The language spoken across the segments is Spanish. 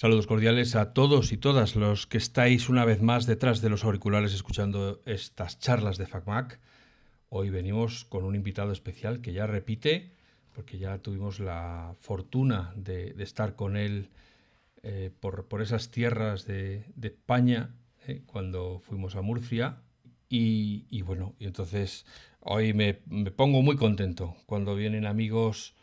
Saludos cordiales a todos y todas los que estáis una vez más detrás de los auriculares escuchando estas charlas de FacMac. Hoy venimos con un invitado especial que ya repite, porque ya tuvimos la fortuna de, estar con él eh, por, esas tierras de, España eh, cuando fuimos a Murcia. Y, bueno, y entonces hoy me, pongo muy contento cuando vienen amigos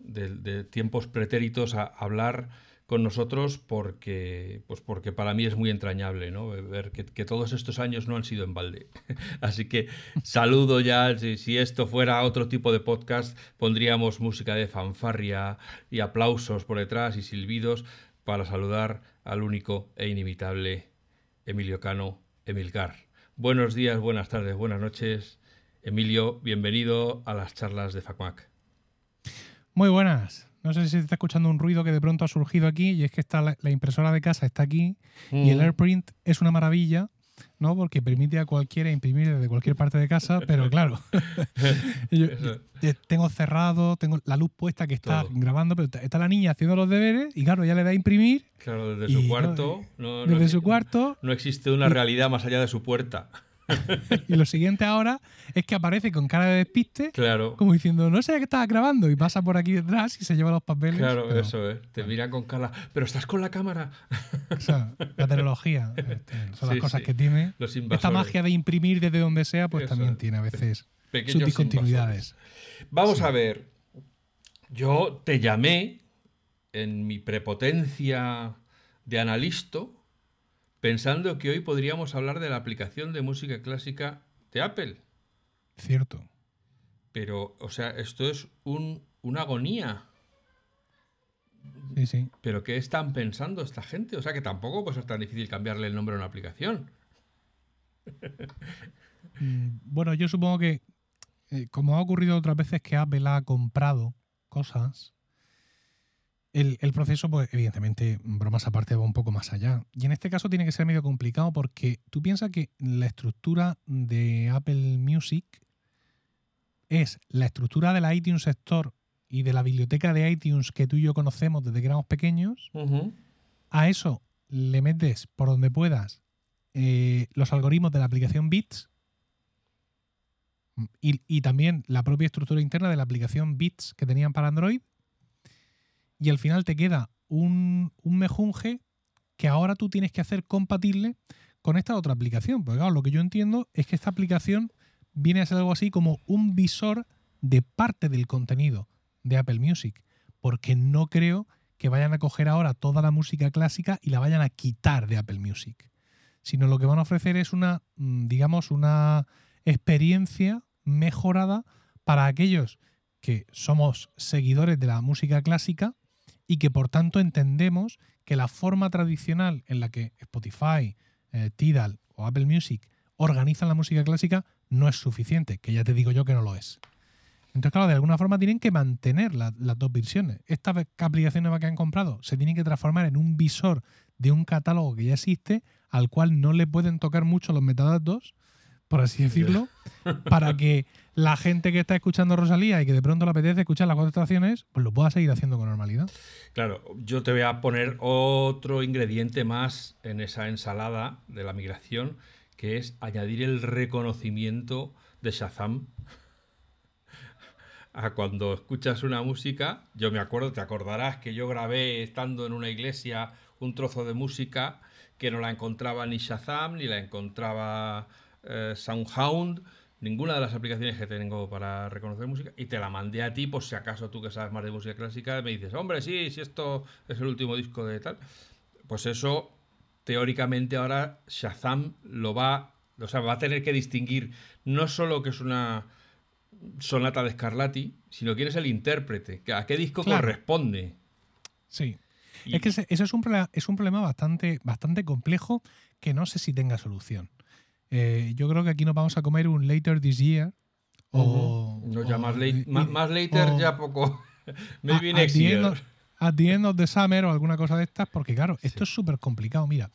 de, tiempos pretéritos a hablar con nosotros porque, pues porque para mí es muy entrañable ¿no? ver que, todos estos años no han sido en balde. Así que saludo ya, si, esto fuera otro tipo de podcast, pondríamos música de fanfarria y aplausos por detrás y silbidos para saludar al único e inimitable Emilio Cano, Emilcar. Buenos días, buenas tardes, buenas noches. Emilio, bienvenido a las charlas de FACMAC. Muy buenas. No sé si se está escuchando un ruido que de pronto ha surgido aquí y es que está la, impresora de casa está aquí y el mm. AirPrint es una maravilla, ¿no? Porque permite a cualquiera imprimir desde cualquier parte de casa, pero claro, tengo cerrado, tengo la luz puesta que está grabando, pero está la niña haciendo los deberes y claro, ya le da a imprimir. Claro, desde su cuarto. No, desde su cuarto. No existe una realidad más allá de su puerta. y lo siguiente ahora es que aparece con cara de despiste, claro. como diciendo, no sé qué estás grabando, y pasa por aquí detrás y se lleva los papeles. Claro, eso es. Te mira con cara, pero estás con la cámara. O sea, la tecnología, este, son las cosas que tiene. Esta magia de imprimir desde donde sea, pues también tiene a veces sus discontinuidades. Vamos a ver. Yo te llamé en mi prepotencia de analisto pensando que hoy podríamos hablar de la aplicación de música clásica de Apple. Cierto. Pero, o sea, esto es un, una agonía. Sí, sí. Pero ¿qué están pensando esta gente? O sea, que tampoco puede ser tan difícil cambiarle el nombre a una aplicación. Mm, bueno, yo supongo que, eh, como ha ocurrido otras veces que Apple ha comprado cosas, el, proceso, pues evidentemente, bromas aparte, va un poco más allá. Y en este caso tiene que ser medio complicado porque tú piensas que la estructura de Apple Music es la estructura de la iTunes Store y de la biblioteca de iTunes que tú y yo conocemos desde que éramos pequeños. A eso le metes por donde puedas eh, los algoritmos de la aplicación Bits y, y, también la propia estructura interna de la aplicación Bits que tenían para Android y al final te queda un, mejunje que ahora tú tienes que hacer compatible con esta otra aplicación. Porque claro, lo que yo entiendo es que esta aplicación viene a ser algo así como un visor de parte del contenido de Apple Music. Porque no creo que vayan a coger ahora toda la música clásica y la vayan a quitar de Apple Music. Sino lo que van a ofrecer es una, mm, digamos, una experiencia mejorada para aquellos que somos seguidores de la música clásica y que por tanto entendemos que la forma tradicional en la que Spotify, eh, Tidal o Apple Music organizan la música clásica no es suficiente, que ya te digo yo que no lo es. Entonces, claro, de alguna forma tienen que mantener las dos versiones. Esta aplicación nueva que han comprado se tiene que transformar en un visor de un catálogo que ya existe, al cual no le pueden tocar mucho los metadatos, por así decirlo, para que la gente que está escuchando Rosalía y que de pronto le apetece escuchar las cuatro estaciones, pues lo pueda seguir haciendo con normalidad. Claro, yo te voy a poner otro ingrediente más en esa ensalada de la migración, que es añadir el reconocimiento de Shazam a cuando escuchas una música. Yo me acuerdo, te acordarás que yo grabé estando en una iglesia un trozo de música que no la encontraba ni Shazam ni la encontraba eh, Soundhound ninguna de las aplicaciones que tengo para reconocer música y te la mandé a ti por si acaso tú que sabes más de música clásica me dices, hombre, sí, si esto es el último disco de tal. Pues eso, teóricamente ahora Shazam lo va, o sea, va a tener que distinguir no solo que es una sonata de Scarlatti, sino quién es el intérprete, a qué disco corresponde. Sí. Es que ese, es, un problema, es un problema bastante, bastante complejo que no sé si tenga solución. Eh, yo creo que aquí nos vamos a comer un later this year. O, no, ya más, later ya poco. Maybe a, next year. at the end of the summer o alguna cosa de estas, porque claro, esto es súper complicado. Mira,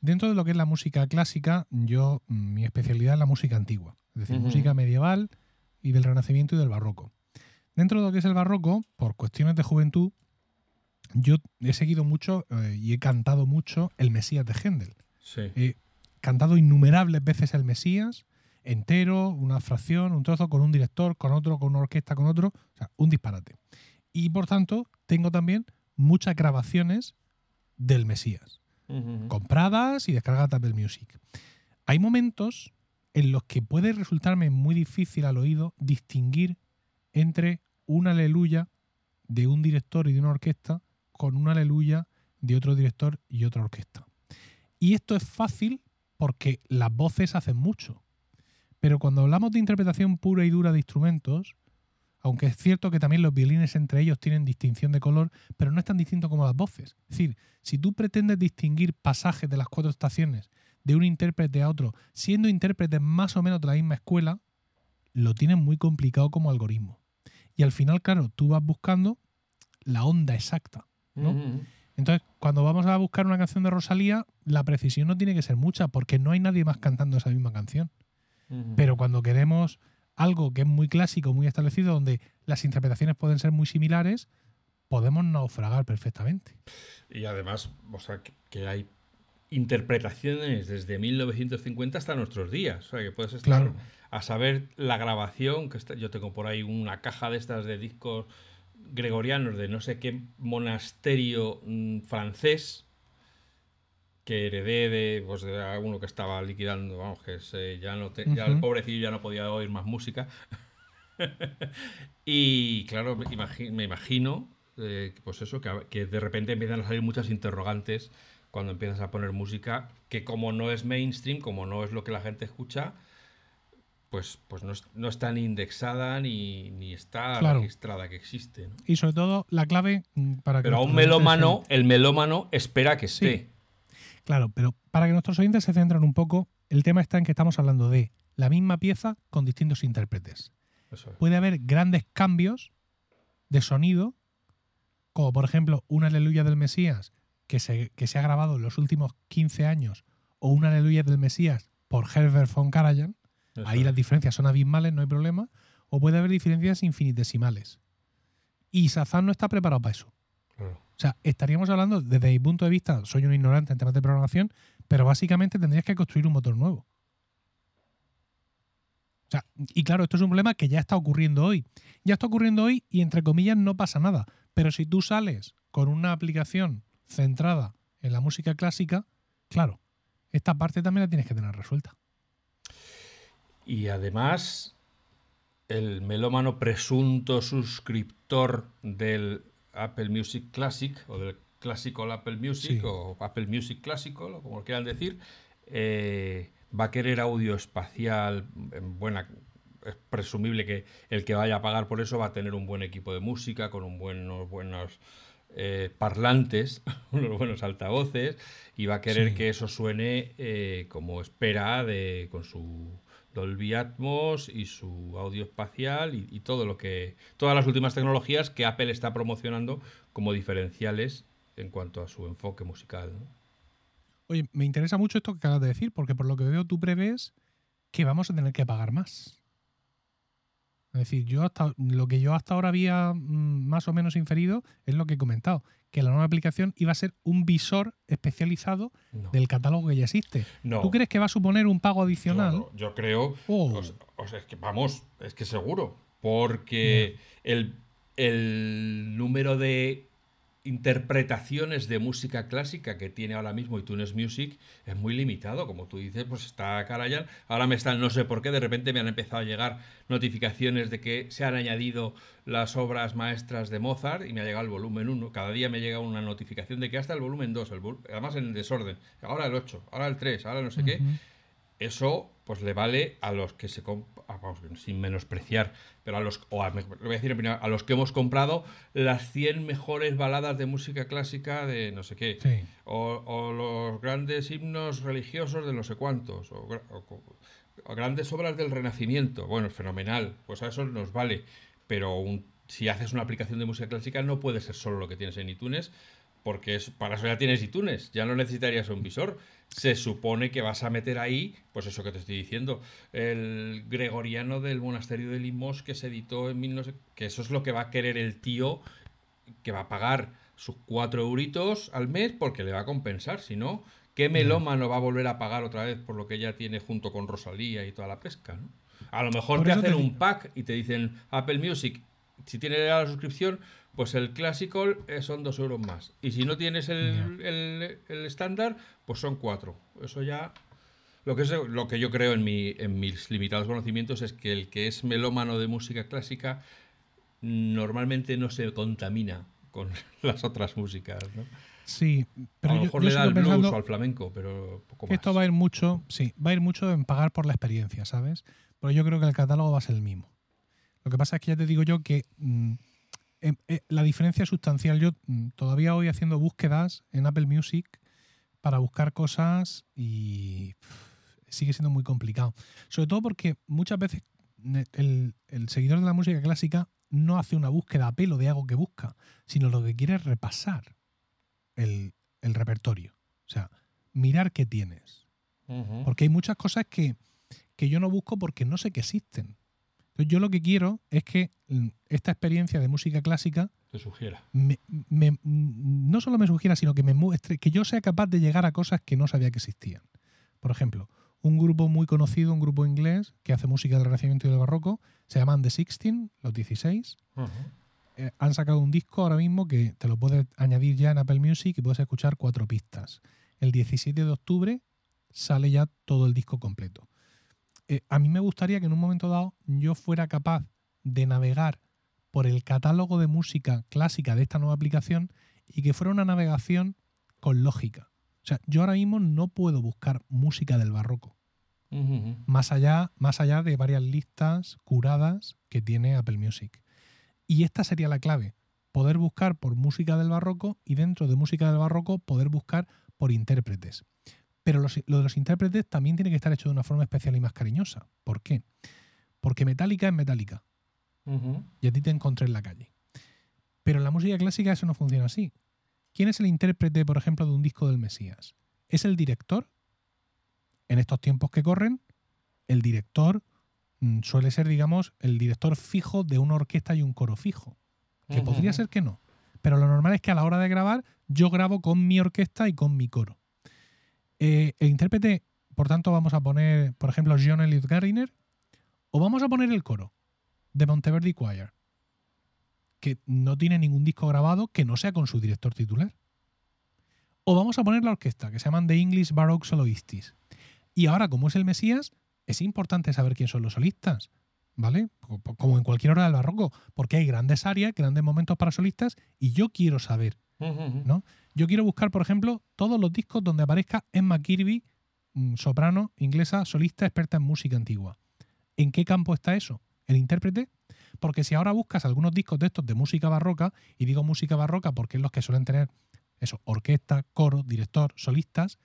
dentro de lo que es la música clásica, yo, mm, mi especialidad es la música antigua, es decir, música medieval y del Renacimiento y del Barroco. Dentro de lo que es el Barroco, por cuestiones de juventud, yo he seguido mucho eh, y he cantado mucho el Mesías de Händel. Sí. He cantado innumerables veces el Mesías, entero, una fracción, un trozo con un director, con otro, con una orquesta, con otro. O sea, un disparate. Y por tanto, tengo también muchas grabaciones del Mesías, compradas y descargadas del Music. Hay momentos en los que puede resultarme muy difícil al oído distinguir entre un aleluya de un director y de una orquesta con un aleluya de otro director y otra orquesta. Y esto es fácil porque las voces hacen mucho. Pero cuando hablamos de interpretación pura y dura de instrumentos, aunque es cierto que también los violines entre ellos tienen distinción de color, pero no es tan distinto como las voces. Es decir, si tú pretendes distinguir pasajes de las cuatro estaciones de un intérprete a otro, siendo intérpretes más o menos de la misma escuela, lo tienes muy complicado como algoritmo. Y al final, claro, tú vas buscando la onda exacta. ¿no? Ujú. Entonces, cuando vamos a buscar una canción de Rosalía, la precisión no tiene que ser mucha, porque no hay nadie más cantando esa misma canción. Pero cuando queremos algo que es muy clásico, muy establecido, donde las interpretaciones pueden ser muy similares, podemos naufragar perfectamente. Y además, o sea, que, que hay interpretaciones desde 1950 hasta nuestros días. O sea, que puedes estar Claro. a saber la grabación, que está- yo tengo por ahí una caja de estas de discos gregorianos de no sé qué monasterio mm, francés que heredé de, pues, de uno que estaba liquidando, vamos, que se- ya no te- ya el pobrecillo ya no podía oír más música. y claro, me, imagi- me imagino, eh, pues eso, que, que de repente empiezan a salir muchas interrogantes cuando empiezas a poner música que como no es mainstream, como no es lo que la gente escucha, pues, pues no, es- no está ni indexada ni, ni está Claro. registrada que existe. ¿no? Y sobre todo, la clave mm, para que Pero a un melómano, el melómano espera que Sí. esté. se- Claro, pero para que nuestros oyentes se centren un poco, el tema está en que estamos hablando de la misma pieza con distintos intérpretes. Es. Puede haber grandes cambios de sonido, como por ejemplo un Aleluya del Mesías que se, que se ha grabado en los últimos 15 años, o un Aleluya del Mesías por Herbert von Karajan, Eso Ahí es. las diferencias son abismales, no hay problema. O puede haber diferencias infinitesimales. Y Sazán no está preparado para eso. Claro. O sea, estaríamos hablando, desde mi punto de vista, soy un ignorante en temas de programación, pero básicamente tendrías que construir un motor nuevo. O sea, y claro, esto es un problema que ya está ocurriendo hoy. Ya está ocurriendo hoy y entre comillas no pasa nada. Pero si tú sales con una aplicación centrada en la música clásica, claro, esta parte también la tienes que tener resuelta. Y además, el melómano presunto suscriptor del Apple Music Classic o del Classical Apple Music Sí. o Apple Music Classical, o como quieran decir, eh, va a querer audio espacial en buena. Es presumible que el que vaya a pagar por eso va a tener un buen equipo de música con un buenos, buenos eh, parlantes, unos buenos altavoces, y va a querer Sí. que eso suene eh, como espera de, con su Dolby Atmos y su audio espacial y, todo lo que todas las últimas tecnologías que Apple está promocionando como diferenciales en cuanto a su enfoque musical. Oye, me interesa mucho esto que acabas de decir, porque por lo que veo tú prevés que vamos a tener que pagar más. Es decir, yo hasta lo que yo hasta ahora había mm, más o menos inferido es lo que he comentado, que la nueva aplicación iba a ser un visor especializado No. del catálogo que ya existe. No. ¿Tú crees que va a suponer un pago adicional? Claro, yo creo. Oh. o sea- o sea, es que vamos, es que seguro. Porque el, el número de interpretaciones de música clásica que tiene ahora mismo iTunes Music es muy limitado. Como tú dices, pues está Karajan. Ahora me están, no sé por qué, de repente me han empezado a llegar notificaciones de que se han añadido las obras maestras de Mozart y me ha llegado el volumen 1. Cada día me llega una notificación de que hasta el volumen 2, el vol- además en desorden. Ahora el 8, ahora el 3, ahora no sé qué. Eso pues le vale a los que se vamos, sin menospreciar, pero a los o a, voy decir a los que hemos comprado las 100 mejores baladas de música clásica de no sé qué, Sí. o, o los grandes himnos religiosos de no sé cuántos, o, grandes obras del Renacimiento. Bueno, fenomenal, pues a eso nos vale, pero un- si haces una aplicación de música clásica no puede ser solo lo que tienes en iTunes, porque para eso ya tienes iTunes, ya no necesitarías un visor. Se supone que vas a meter ahí, pues eso que te estoy diciendo, el gregoriano del monasterio de Limos que se editó en 1900, que eso es lo que va a querer el tío que va a pagar sus cuatro euritos al mes porque le va a compensar. Si no, ¿qué melómano va a volver a pagar otra vez por lo que ya tiene junto con Rosalía y toda la pesca? ¿no? A lo mejor te hacen un pack y te dicen Apple Music, si tienes la suscripción, pues el clásico eh, son dos euros más. Y si no tienes el estándar, pues son cuatro. Eso ya lo que, es, lo que yo creo en, mi, en mis limitados conocimientos es que el que es melómano de música clásica normalmente no se contamina con las otras músicas. ¿no? Sí, pero a lo mejor le da al blues o al flamenco, pero poco más. Esto va a ir mucho, sí, va a ir mucho en pagar por la experiencia, ¿sabes? Pero yo creo que el catálogo va a ser el mismo. Lo que pasa es que ya te digo yo que mm, la diferencia es sustancial. Yo mm, todavía voy haciendo búsquedas en Apple Music para buscar cosas y sigue siendo muy complicado. Sobre todo porque muchas veces el, seguidor de la música clásica no hace una búsqueda a pelo de algo que busca, sino lo que quiere es repasar el, repertorio. O sea, mirar qué tienes. Porque hay muchas cosas que, yo no busco porque no sé que existen. Entonces yo lo que quiero es que mm, esta experiencia de música clásica te sugiera. no solo me sugiera, sino que me muestre, que yo sea capaz de llegar a cosas que no sabía que existían. Por ejemplo, un grupo muy conocido, un grupo inglés que hace música del Renacimiento y del Barroco, se llaman The Sixteen, los 16. Eh, han sacado un disco ahora mismo que te lo puedes añadir ya en Apple Music y puedes escuchar cuatro pistas. El 17 de octubre sale ya todo el disco completo. Eh, a mí me gustaría que en un momento dado yo fuera capaz de navegar por el catálogo de música clásica de esta nueva aplicación y que fuera una navegación con lógica. O sea, yo ahora mismo no puedo buscar música del barroco. más, allá, más allá de varias listas curadas que tiene Apple Music. Y esta sería la clave. Poder buscar por música del barroco y dentro de música del barroco poder buscar por intérpretes. Pero lo de los intérpretes también tiene que estar hecho de una forma especial y más cariñosa. ¿Por qué? Porque Metallica es Metallica. Y a ti te encontré en la calle. Pero en la música clásica eso no funciona así. ¿Quién es el intérprete, por ejemplo, de un disco del Mesías? ¿Es el director? En estos tiempos que corren, el director mm, suele ser, digamos, el director fijo de una orquesta y un coro fijo. Que podría ser que no. Pero lo normal es que a la hora de grabar, yo grabo con mi orquesta y con mi coro. Eh, el intérprete, por tanto, vamos a poner, por ejemplo, John Elliot Gardiner, o vamos a poner el coro de Monteverdi Choir que no tiene ningún disco grabado que no sea con su director titular. O vamos a poner la orquesta, que se llaman The English Baroque Soloists. Y ahora, como es el Mesías, es importante saber quién son los solistas, ¿vale? Como en cualquier hora del barroco, porque hay grandes áreas, grandes momentos para solistas, y yo quiero saber, ¿no? Yo quiero buscar, por ejemplo, todos los discos donde aparezca Emma Kirby, mm, soprano, inglesa, solista, experta en música antigua. ¿En qué campo está eso? ¿El intérprete? Porque si ahora buscas algunos discos de estos de música barroca, y digo música barroca porque es los que suelen tener eso, orquesta, coro, director, solistas,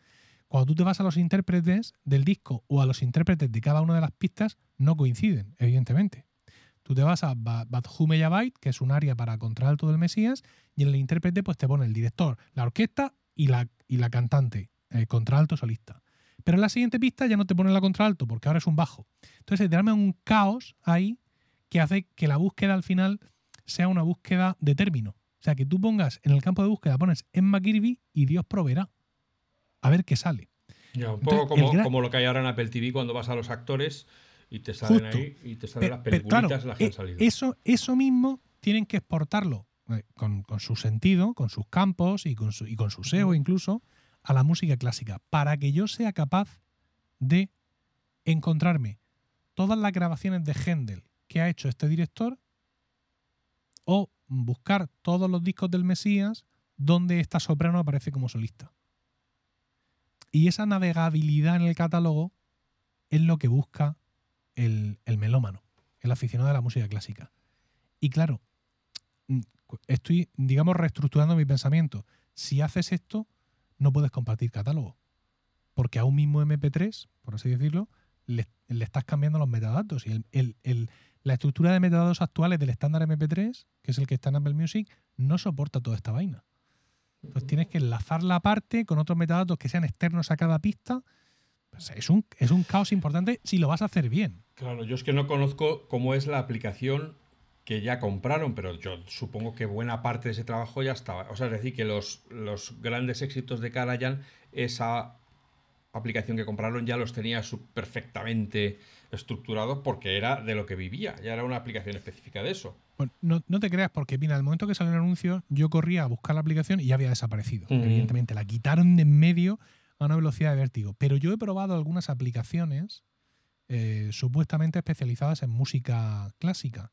cuando tú te vas a los intérpretes del disco o a los intérpretes de cada una de las pistas, no coinciden, evidentemente. Tú te vas a Badhume Yabait, que es un área para contralto del Mesías, y en el intérprete pues te pone el director, la orquesta y la, y la cantante, el contralto solista. Pero en la siguiente pista ya no te pone la contralto porque ahora es un bajo. Entonces te arma un caos ahí que hace que la búsqueda al final sea una búsqueda de término. O sea, que tú pongas en el campo de búsqueda, pones Emma Kirby y Dios proveerá. A ver qué sale. Ya, un poco como, lo que hay ahora en Apple TV cuando vas a los actores y te salen ahí y te salen las peliculitas las que han e salido. Eso, eso mismo tienen que exportarlo eh, con, su sentido, con sus campos y con su, y con su SEO incluso, a la música clásica, para que yo sea capaz de encontrarme todas las grabaciones de Händel que ha hecho este director o buscar todos los discos del Mesías donde esta soprano aparece como solista. Y esa navegabilidad en el catálogo es lo que busca el, el melómano, el aficionado de la música clásica. Y claro, mm, estoy, digamos, reestructurando mi pensamiento. Si haces esto, no puedes compartir catálogo. Porque a un mismo MP3, por así decirlo, le, estás cambiando los metadatos. Y el, la estructura de metadatos actuales del estándar MP3, que es el que está en Apple Music, no soporta toda esta vaina. Entonces tienes que enlazar la parte con otros metadatos que sean externos a cada pista. Pues es, un, es un caos importante si lo vas a hacer bien. Claro, yo es que no conozco cómo es la aplicación que ya compraron, pero yo supongo que buena parte de ese trabajo ya estaba. O sea, es decir, que los, los grandes éxitos de Karajan, esa aplicación que compraron ya los tenía perfectamente estructurados porque era de lo que vivía, ya era una aplicación específica de eso. Bueno, no, te creas, porque mira, al momento que salió el anuncio, yo corría a buscar la aplicación y ya había desaparecido. Evidentemente, la quitaron de en medio a una velocidad de vértigo. Pero yo he probado algunas aplicaciones eh, supuestamente especializadas en música clásica.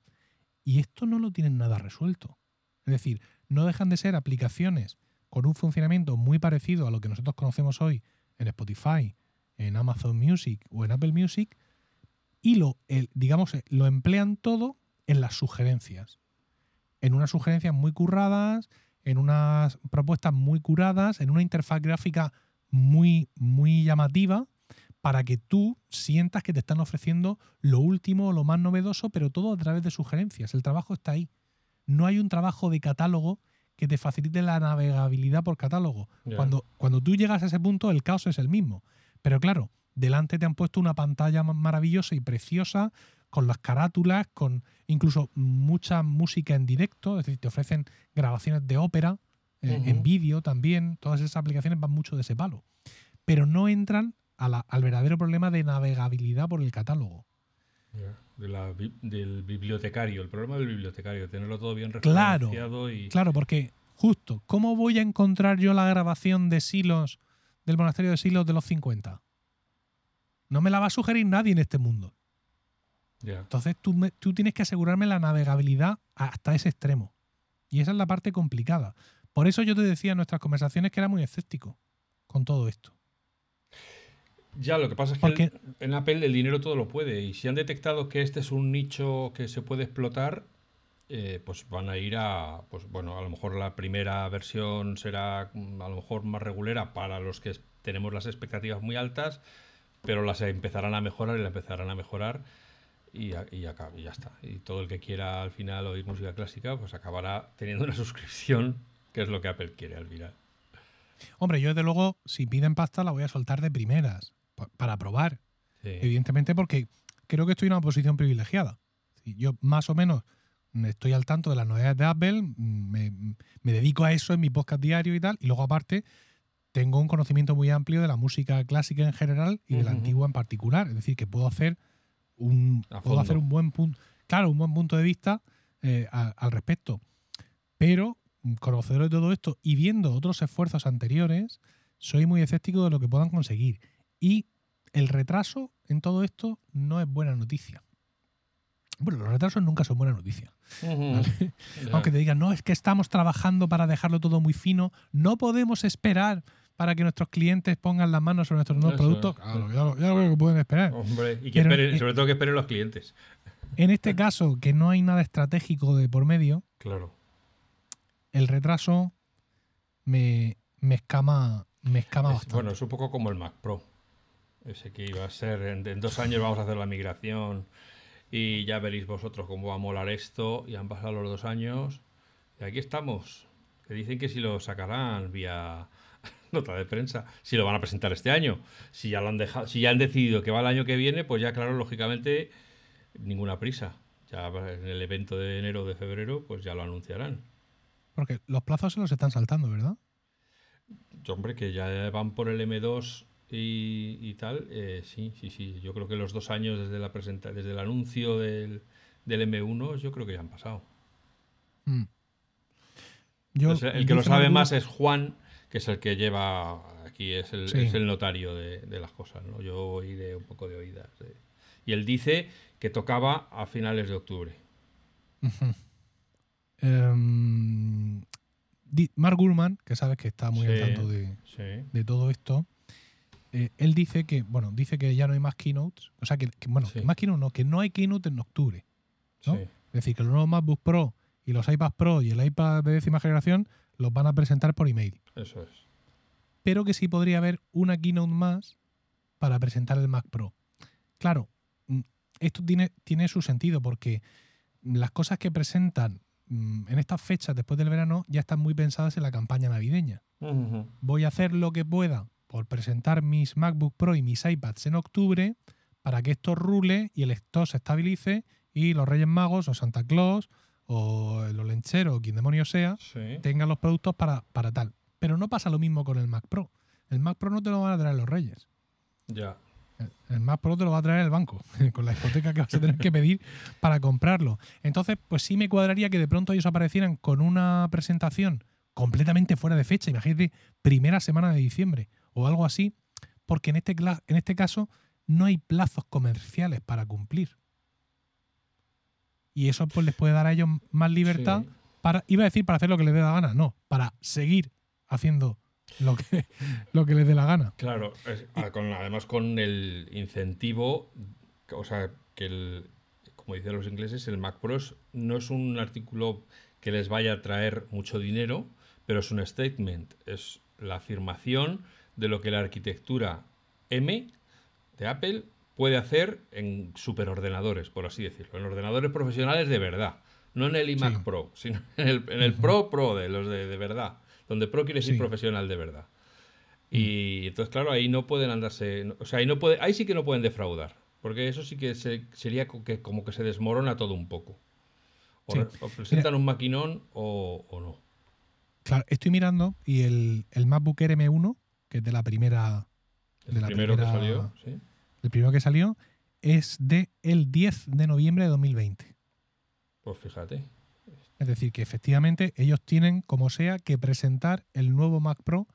Y esto no lo tienen nada resuelto. Es decir, no dejan de ser aplicaciones con un funcionamiento muy parecido a lo que nosotros conocemos hoy en Spotify, en Amazon Music o en Apple Music, y lo, digamos, lo emplean todo en las sugerencias. En unas sugerencias muy curradas, en unas propuestas muy curadas, en una interfaz gráfica muy, muy llamativa para que tú sientas que te están ofreciendo lo último, lo más novedoso, pero todo a través de sugerencias. El trabajo está ahí. No hay un trabajo de catálogo que te facilite la navegabilidad por catálogo. Cuando, cuando tú llegas a ese punto, el caos es el mismo. Pero claro, delante te han puesto una pantalla maravillosa y preciosa, con las carátulas, con incluso mucha música en directo, es decir, te ofrecen grabaciones de ópera, eh, en vídeo también, todas esas aplicaciones van mucho de ese palo. Pero no entran al verdadero problema de navegabilidad por el catálogo. del bibliotecario, el problema del bibliotecario, tenerlo todo bien referenciado claro, y... Claro, porque justo, ¿cómo voy a encontrar yo la grabación de Silos del monasterio de Silos de los 50? No me la va a sugerir nadie en este mundo. Entonces tú, tú tienes que asegurarme la navegabilidad hasta ese extremo. Y esa es la parte complicada. Por eso yo te decía en nuestras conversaciones que era muy escéptico con todo esto. Ya, lo que pasa es que en Apple el dinero todo lo puede. Y si han detectado que este es un nicho que se puede explotar, eh, pues van a ir a. Pues bueno, a lo mejor la primera versión será mm, a lo mejor más regulera para los que tenemos las expectativas muy altas, pero las empezarán a mejorar y la empezarán a mejorar. Y, y, acá, y ya está. Y todo el que quiera al final oír música clásica, pues acabará teniendo una suscripción, que es lo que Apple quiere al final. Hombre, yo desde luego, si piden pasta, la voy a soltar de primeras para probar. Evidentemente porque creo que estoy en una posición privilegiada. Yo más o menos estoy al tanto de las novedades de Apple, me, dedico a eso en mi podcast diario y tal, y luego aparte tengo un conocimiento muy amplio de la música clásica en general y de la antigua en particular. Es decir, que puedo hacer un, puedo hacer un buen punto, claro, un buen punto de vista eh, al respecto. Pero conocedor de todo esto y viendo otros esfuerzos anteriores, soy muy escéptico de lo que puedan conseguir. Y el retraso en todo esto no es buena noticia. Bueno, los retrasos nunca son buena noticia. Aunque te digan, no, es que estamos trabajando para dejarlo todo muy fino, no podemos esperar para que nuestros clientes pongan las manos sobre nuestros nuevos productos. Claro, ya, lo, ya, que pueden esperar. Hombre, y que esperen, sobre todo que esperen los clientes. En este caso, que no hay nada estratégico de por medio, claro. el retraso me, me escama, me escama bastante. Bueno, es un poco como el Mac Pro. Ese que iba a ser, en, dos años vamos a hacer la migración y ya veréis vosotros cómo va a molar esto. Y han pasado los dos años y aquí estamos. Que dicen que si lo sacarán vía nota de prensa, si lo van a presentar este año. Si ya lo han dejado, si ya han decidido que va el año que viene, pues ya claro, lógicamente, ninguna prisa. Ya en el evento de enero o de febrero, pues ya lo anunciarán. Porque los plazos se los están saltando, ¿verdad? Hombre, que ya van por el M2 y, tal, eh, sí, sí, sí. Yo creo que los dos años desde, la presenta desde el anuncio del, del M1, yo creo que ya han pasado. Mm. el que lo sabe más es Juan, que es el que lleva aquí, es el, es el notario de, las cosas. ¿no? Yo oí de un poco de oídas. Y él dice que tocaba a finales de octubre. Em, Mark Gurman, que sabes que está muy al tanto de, de todo esto, eh, él dice que, bueno, dice que ya no hay más keynotes. O sea, que, bueno, más keynotes no, que no hay keynote en octubre. Es decir, que los nuevos MacBook Pro y los iPads Pro y el iPad de décima generación los van a presentar por email. Eso es. Pero que sí podría haber una keynote más para presentar el Mac Pro. Claro, mm, esto tiene, tiene su sentido porque las cosas que presentan mm, en estas fechas después del verano ya están muy pensadas en la campaña navideña. Voy a hacer lo que pueda por presentar mis MacBook Pro y mis iPads en octubre para que esto rule y el stock se estabilice y los Reyes Magos o Santa Claus o el Olenchero o quien demonio sea Sí. tengan los productos para, para tal. Pero no pasa lo mismo con el Mac Pro. El Mac Pro no te lo van a traer los Reyes. Ya. El- El Mac Pro te lo va a traer el banco, con la hipoteca que vas a tener que pedir para comprarlo. Entonces, pues sí me cuadraría que de pronto ellos aparecieran con una presentación completamente fuera de fecha, imagínate, primera semana de diciembre o algo así, porque en este, cla- en este caso no hay plazos comerciales para cumplir. Y eso pues les puede dar a ellos más libertad Sí. para, iba a decir para hacer lo que les dé la gana, no, para seguir haciendo lo que, lo que les dé la gana. Claro, es- ah, con- además con el incentivo, o sea, que el, como dicen los ingleses, el Mac Pro es- no es un artículo que les vaya a traer mucho dinero, pero es un statement, es la afirmación de lo que la arquitectura M de Apple puede hacer en superordenadores, por así decirlo, en ordenadores profesionales de verdad, no en el iMac Sí. Pro, sino en el, en el Pro Pro de los de, de verdad, donde Pro quiere decir Sí. profesional de verdad. Y entonces, claro, ahí no pueden andarse. no- O sea, ahí, no puede, ahí sí que no pueden defraudar. Porque eso sí que se- sería que, como que se desmorona todo un poco. O, Sí. o presentan un maquinón o, o no. Claro, estoy mirando y el, el MacBook Air M1, que es de la primera, El De la primero primera- que salió, sí. el primero que salió, es de el 10 de noviembre de 2020. Pues fíjate. Es decir, que efectivamente ellos tienen, como sea, que presentar el nuevo Mac Pro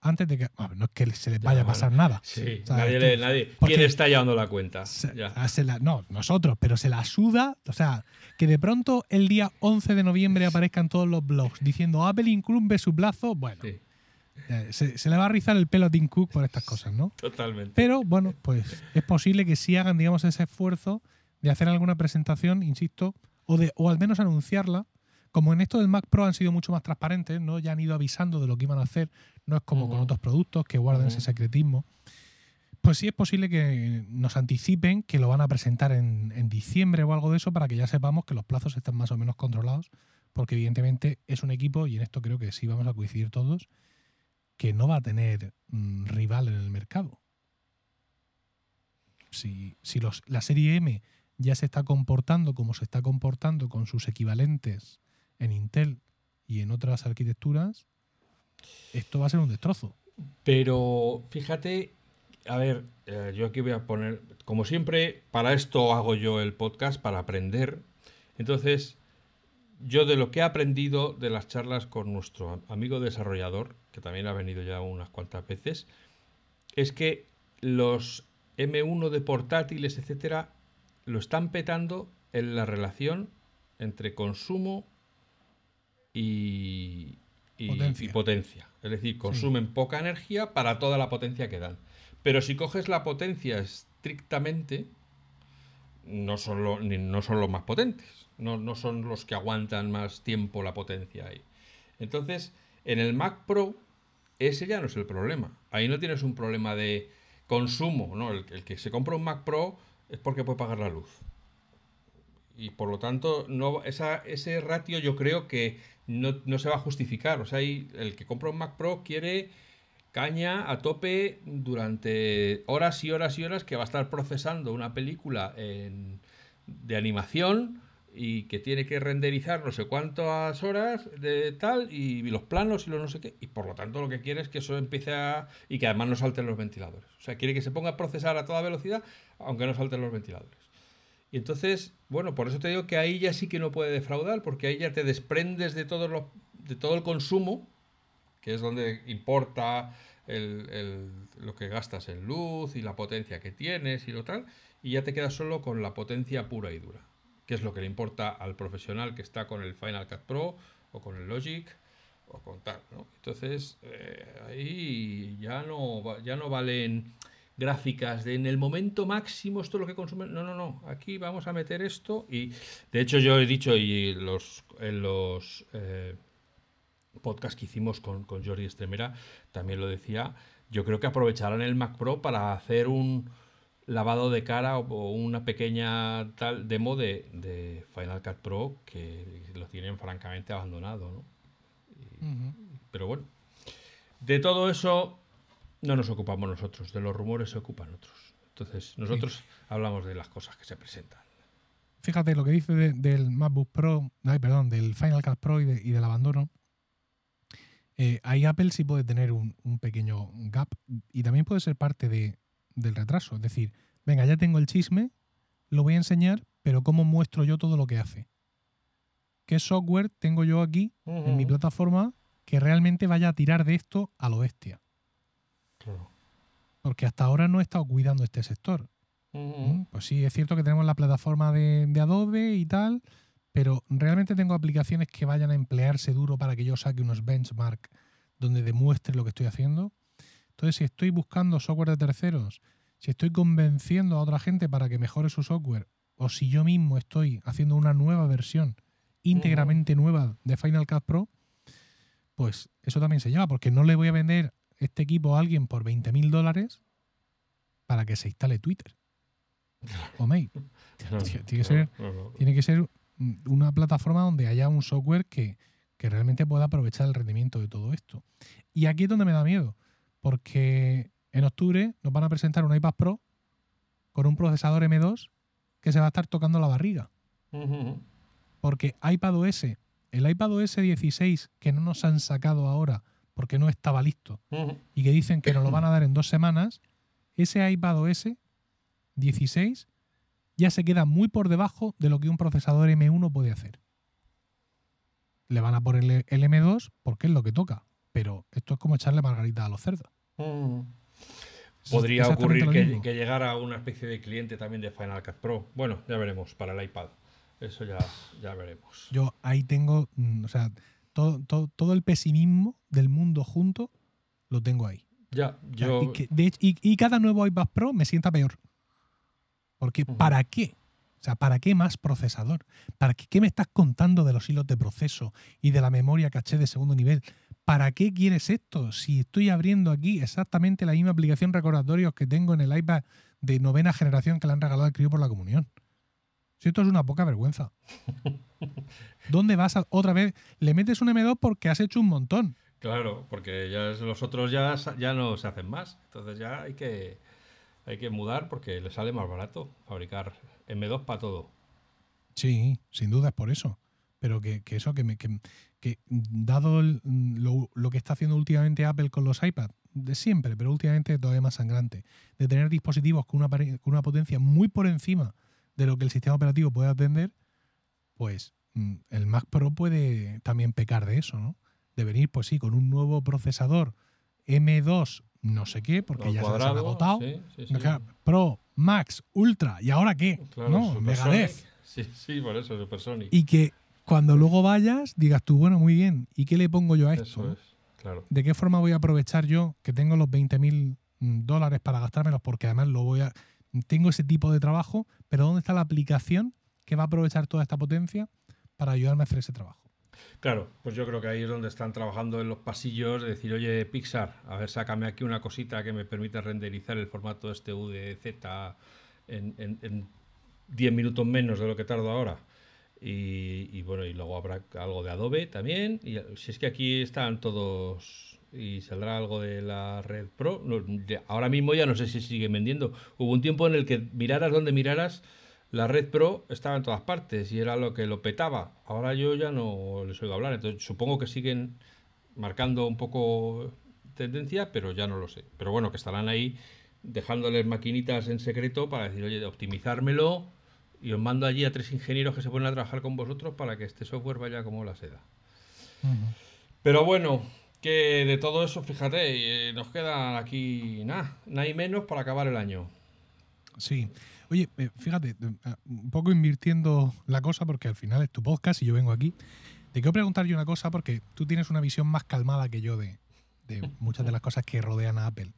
antes de que. bueno, no es que se les Ya, vaya a bueno. pasar nada. Sí, nadie, le- nadie. ¿Quién está llevando la cuenta? Se- Ya. se la- no, nosotros, pero se la suda. O sea, que de pronto el día 11 de noviembre aparezcan todos los blogs diciendo Apple incumbe su plazo. Bueno, Sí, se, se le va a rizar el pelo a Tim Cook por estas cosas, ¿no? totalmente. Pero bueno, pues es posible que sí hagan, digamos, ese esfuerzo de hacer alguna presentación, insisto, o, de, o al menos anunciarla. Como en esto del Mac Pro han sido mucho más transparentes, ¿no? Ya han ido avisando de lo que iban a hacer. No es como con otros productos que guardan ese secretismo. Pues sí es posible que nos anticipen que lo van a presentar en, en diciembre o algo de eso para que ya sepamos que los plazos están más o menos controlados. Porque evidentemente es un equipo, y en esto creo que sí vamos a coincidir todos, que no va a tener mm, rival en el mercado. Si, la serie M ya se está comportando como se está comportando con sus equivalentes en Intel y en otras arquitecturas, esto va a ser un destrozo. Pero fíjate, a ver, eh, yo aquí voy a poner, como siempre, para esto hago yo el podcast, para aprender. Entonces, yo de lo que he aprendido de las charlas con nuestro am- amigo desarrollador, que también ha venido ya unas cuantas veces, es que los M1 de portátiles, etcétera, lo están petando en la relación entre consumo y, y- Potencia. y potencia. Es decir, consumen poca energía para toda la potencia que dan. Pero si coges la potencia estrictamente, no son, lo- ni- no son los más potentes. No, no son los que aguantan más tiempo la potencia ahí. Entonces, en el Mac Pro, ese ya no es el problema. Ahí no tienes un problema de consumo. ¿no? El, que se compra un Mac Pro es porque puede pagar la luz. Y por lo tanto, no, esa, ese ratio yo creo que no, no se va a justificar. O sea, ahí el que compra un Mac Pro quiere caña a tope durante horas y horas y horas que va a estar procesando una película en- de animación y que tiene que renderizar no sé cuántas horas de tal y los planos y los no sé qué y por lo tanto lo que quiere es que eso empiece a y que además no salten los ventiladores. O sea quiere que se ponga a procesar a toda velocidad aunque no salten los ventiladores. Y entonces bueno por eso te digo que ahí ya sí que no puede defraudar porque ahí ya te desprendes de todo lo, de todo el consumo que es donde importa el- lo que gastas en luz y la potencia que tienes y lo tal, y ya te quedas solo con la potencia pura y dura, que es lo que le importa al profesional que está con el Final Cut Pro o con el Logic o con tal, ¿no? Entonces, eh, ahí ya no, ya no valen gráficas de en el momento máximo esto es lo que consume. No, no, no. Aquí vamos a meter esto y de hecho yo he dicho y los en los eh, podcast que hicimos con, con Jordi Estremera también lo decía. Yo creo que aprovecharán el Mac Pro para hacer un lavado de cara o, una pequeña tal demo de, de Final Cut Pro que lo tienen francamente abandonado, ¿no? Pero bueno, de todo eso no nos ocupamos nosotros, de los rumores se ocupan otros. Entonces, nosotros hablamos de las cosas que se presentan. fíjate lo que dice del MacBook Pro, ay, perdón, del Final Cut Pro y, del abandono. Eh, ahí Apple sí puede tener un, pequeño gap y también puede ser parte del retraso. Es decir, venga, ya tengo el chisme, lo voy a enseñar, pero ¿cómo muestro yo todo lo que hace? ¿Qué software tengo yo aquí en mi plataforma que realmente vaya a tirar de esto a lo bestia? Porque hasta ahora no he estado cuidando este sector. Mm, pues sí, es cierto que tenemos la plataforma de, Adobe y tal, pero realmente tengo aplicaciones que vayan a emplearse duro para que yo saque unos benchmark donde demuestre lo que estoy haciendo. Entonces, si estoy buscando software de terceros, si estoy convenciendo a otra gente para que mejore su software, o si yo mismo estoy haciendo una nueva versión íntegramente nueva de Final Cut Pro, pues eso también se lleva, porque no le voy a vender este equipo a alguien por 20 mil dólares para que se instale Twitter o Mail. tiene, que ser, una plataforma donde haya un software que, realmente pueda aprovechar el rendimiento de todo esto. Y aquí es donde me da miedo, porque en octubre nos van a presentar un iPad Pro con un procesador M2 que se va a estar tocando la barriga. Porque iPadOS, el iPadOS 16 que no nos han sacado ahora porque no estaba listo y que dicen que nos lo van a dar en dos semanas, ese iPadOS 16 ya se queda muy por debajo de lo que un procesador M1 puede hacer. Le van a poner el M2 porque es lo que toca, pero esto es como echarle margarita a los cerdos. Podría ocurrir que, que, llegara una especie de cliente también de Final Cut Pro. Bueno, ya veremos para el iPad. Eso ya, ya veremos. Yo ahí tengo, mm, o sea, todo, el pesimismo del mundo junto lo tengo ahí. Ya, yo... y, cada nuevo iPad Pro me sienta peor. Porque ¿para qué? O sea, ¿para qué más procesador? ¿Para qué, qué me estás contando de los hilos de proceso y de la memoria caché de segundo nivel? ¿Para qué quieres esto? Si estoy abriendo aquí exactamente la misma aplicación recordatorios que tengo en el iPad de novena generación que le han regalado al crío por la comunión. Si esto es una poca vergüenza. ¿Dónde vas otra vez? Le metes un M2 porque has hecho un montón. Claro, porque ya los otros ya, ya no se hacen más. Entonces ya hay que, hay que mudar porque le sale más barato fabricar M2 para todo. Sí, sin duda es por eso. Pero que, eso, que, me, que, dado lo, lo, que está haciendo últimamente Apple con los iPads, de siempre, pero últimamente todavía más sangrante, de tener dispositivos con una, con una potencia muy por encima de lo que el sistema operativo puede atender, pues mm, el Mac Pro puede también pecar de eso, ¿no? De venir, pues sí, con un nuevo procesador M2, no sé qué, porque ya se han agotado. Pro, Max, Ultra, ¿y ahora qué? ¿No? Megadeth. Sí, sí, por eso, Supersonic. Y que cuando luego vayas, digas tú, bueno, muy bien, ¿y qué le pongo yo a esto? claro. ¿De qué forma voy a aprovechar yo que tengo los 20 mil mm, dólares para gastármelos? Porque además lo voy a tengo ese tipo de trabajo, pero ¿dónde está la aplicación que va a aprovechar toda esta potencia para ayudarme a hacer ese trabajo? Claro, pues yo creo que ahí es donde están trabajando en los pasillos, de decir, oye, Pixar, a ver, sácame aquí una cosita que me permita renderizar el formato este UDZ en, en, 10 minutos menos de lo que tardo ahora. Y, bueno, y luego habrá algo de Adobe también. Y si es que aquí están todos y saldrá algo de la red Pro. ahora mismo ya no sé si sigue vendiendo. Hubo un tiempo en el que miraras donde miraras, la red Pro estaba en todas partes y era lo que lo petaba. Ahora yo ya no les oigo hablar, entonces supongo que siguen marcando un poco tendencia, pero ya no lo sé. Pero bueno, que estarán ahí dejándoles maquinitas en secreto para decir, oye, optimizármelo y os mando allí a tres ingenieros que se ponen a trabajar con vosotros para que este software vaya como la seda. Pero bueno, que de todo eso, fíjate, eh, nos queda aquí nada, nada y menos para acabar el año. Sí. Oye, eh, fíjate, eh, un poco invirtiendo la cosa, porque al final es tu podcast y yo vengo aquí. Te quiero preguntar yo una cosa, porque tú tienes una visión más calmada que yo de, muchas de las cosas que rodean a Apple.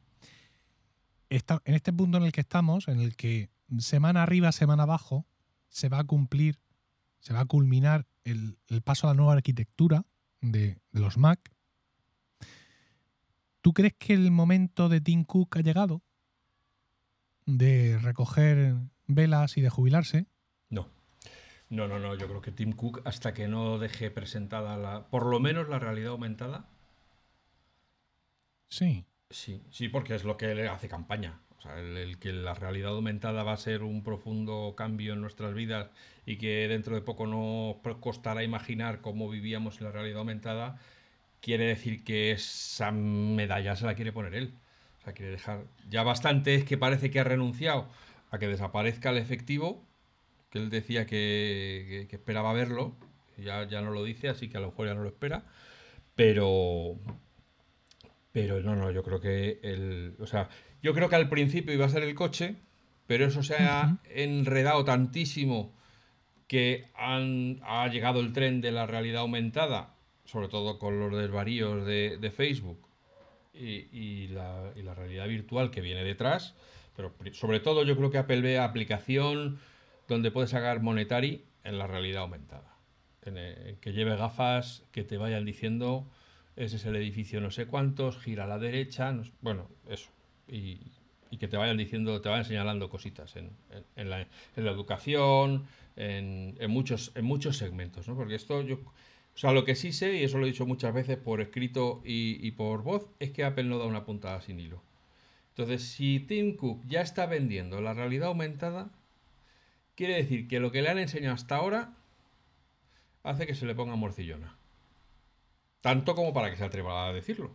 en este punto en el que estamos, en el que semana arriba, semana abajo, se va a cumplir, se va a culminar el, paso a la nueva arquitectura de, de los Mac, ¿Tú crees que el momento de Tim Cook ha llegado? De recoger velas y de jubilarse. No. No, no, no. Yo creo que Tim Cook, hasta que no deje presentada la. por lo menos la realidad aumentada. Sí. Sí, sí, porque es lo que le hace campaña. O sea, el, que la realidad aumentada va a ser un profundo cambio en nuestras vidas y que dentro de poco no costará imaginar cómo vivíamos en la realidad aumentada, quiere decir que esa medalla se la quiere poner él. O sea, quiere dejar. Ya bastante es que parece que ha renunciado a que desaparezca el efectivo, que él decía que, esperaba verlo, ya, ya no lo dice, así que a lo mejor ya no lo espera, pero. Pero no, no, yo creo que el. O sea, yo creo que al principio iba a ser el coche, pero eso se ha enredado tantísimo que han, ha llegado el tren de la realidad aumentada, sobre todo con los desvaríos de, Facebook y, la, y, la, realidad virtual que viene detrás. Pero sobre todo yo creo que Apple ve aplicación donde puedes sacar monetary en la realidad aumentada. En que lleve gafas que te vayan diciendo ese es el edificio no sé cuántos, gira a la derecha, bueno, eso y, que te vayan diciendo, te vayan señalando cositas en, la, educación, en, muchos, en muchos segmentos, ¿no? Porque esto yo... O sea, lo que sí sé, y eso lo he dicho muchas veces por escrito y, por voz, es que Apple no da una puntada sin hilo. Entonces, si Tim Cook ya está vendiendo la realidad aumentada, quiere decir que lo que le han enseñado hasta ahora hace que se le ponga morcillona. Tanto como para que se atreva a decirlo.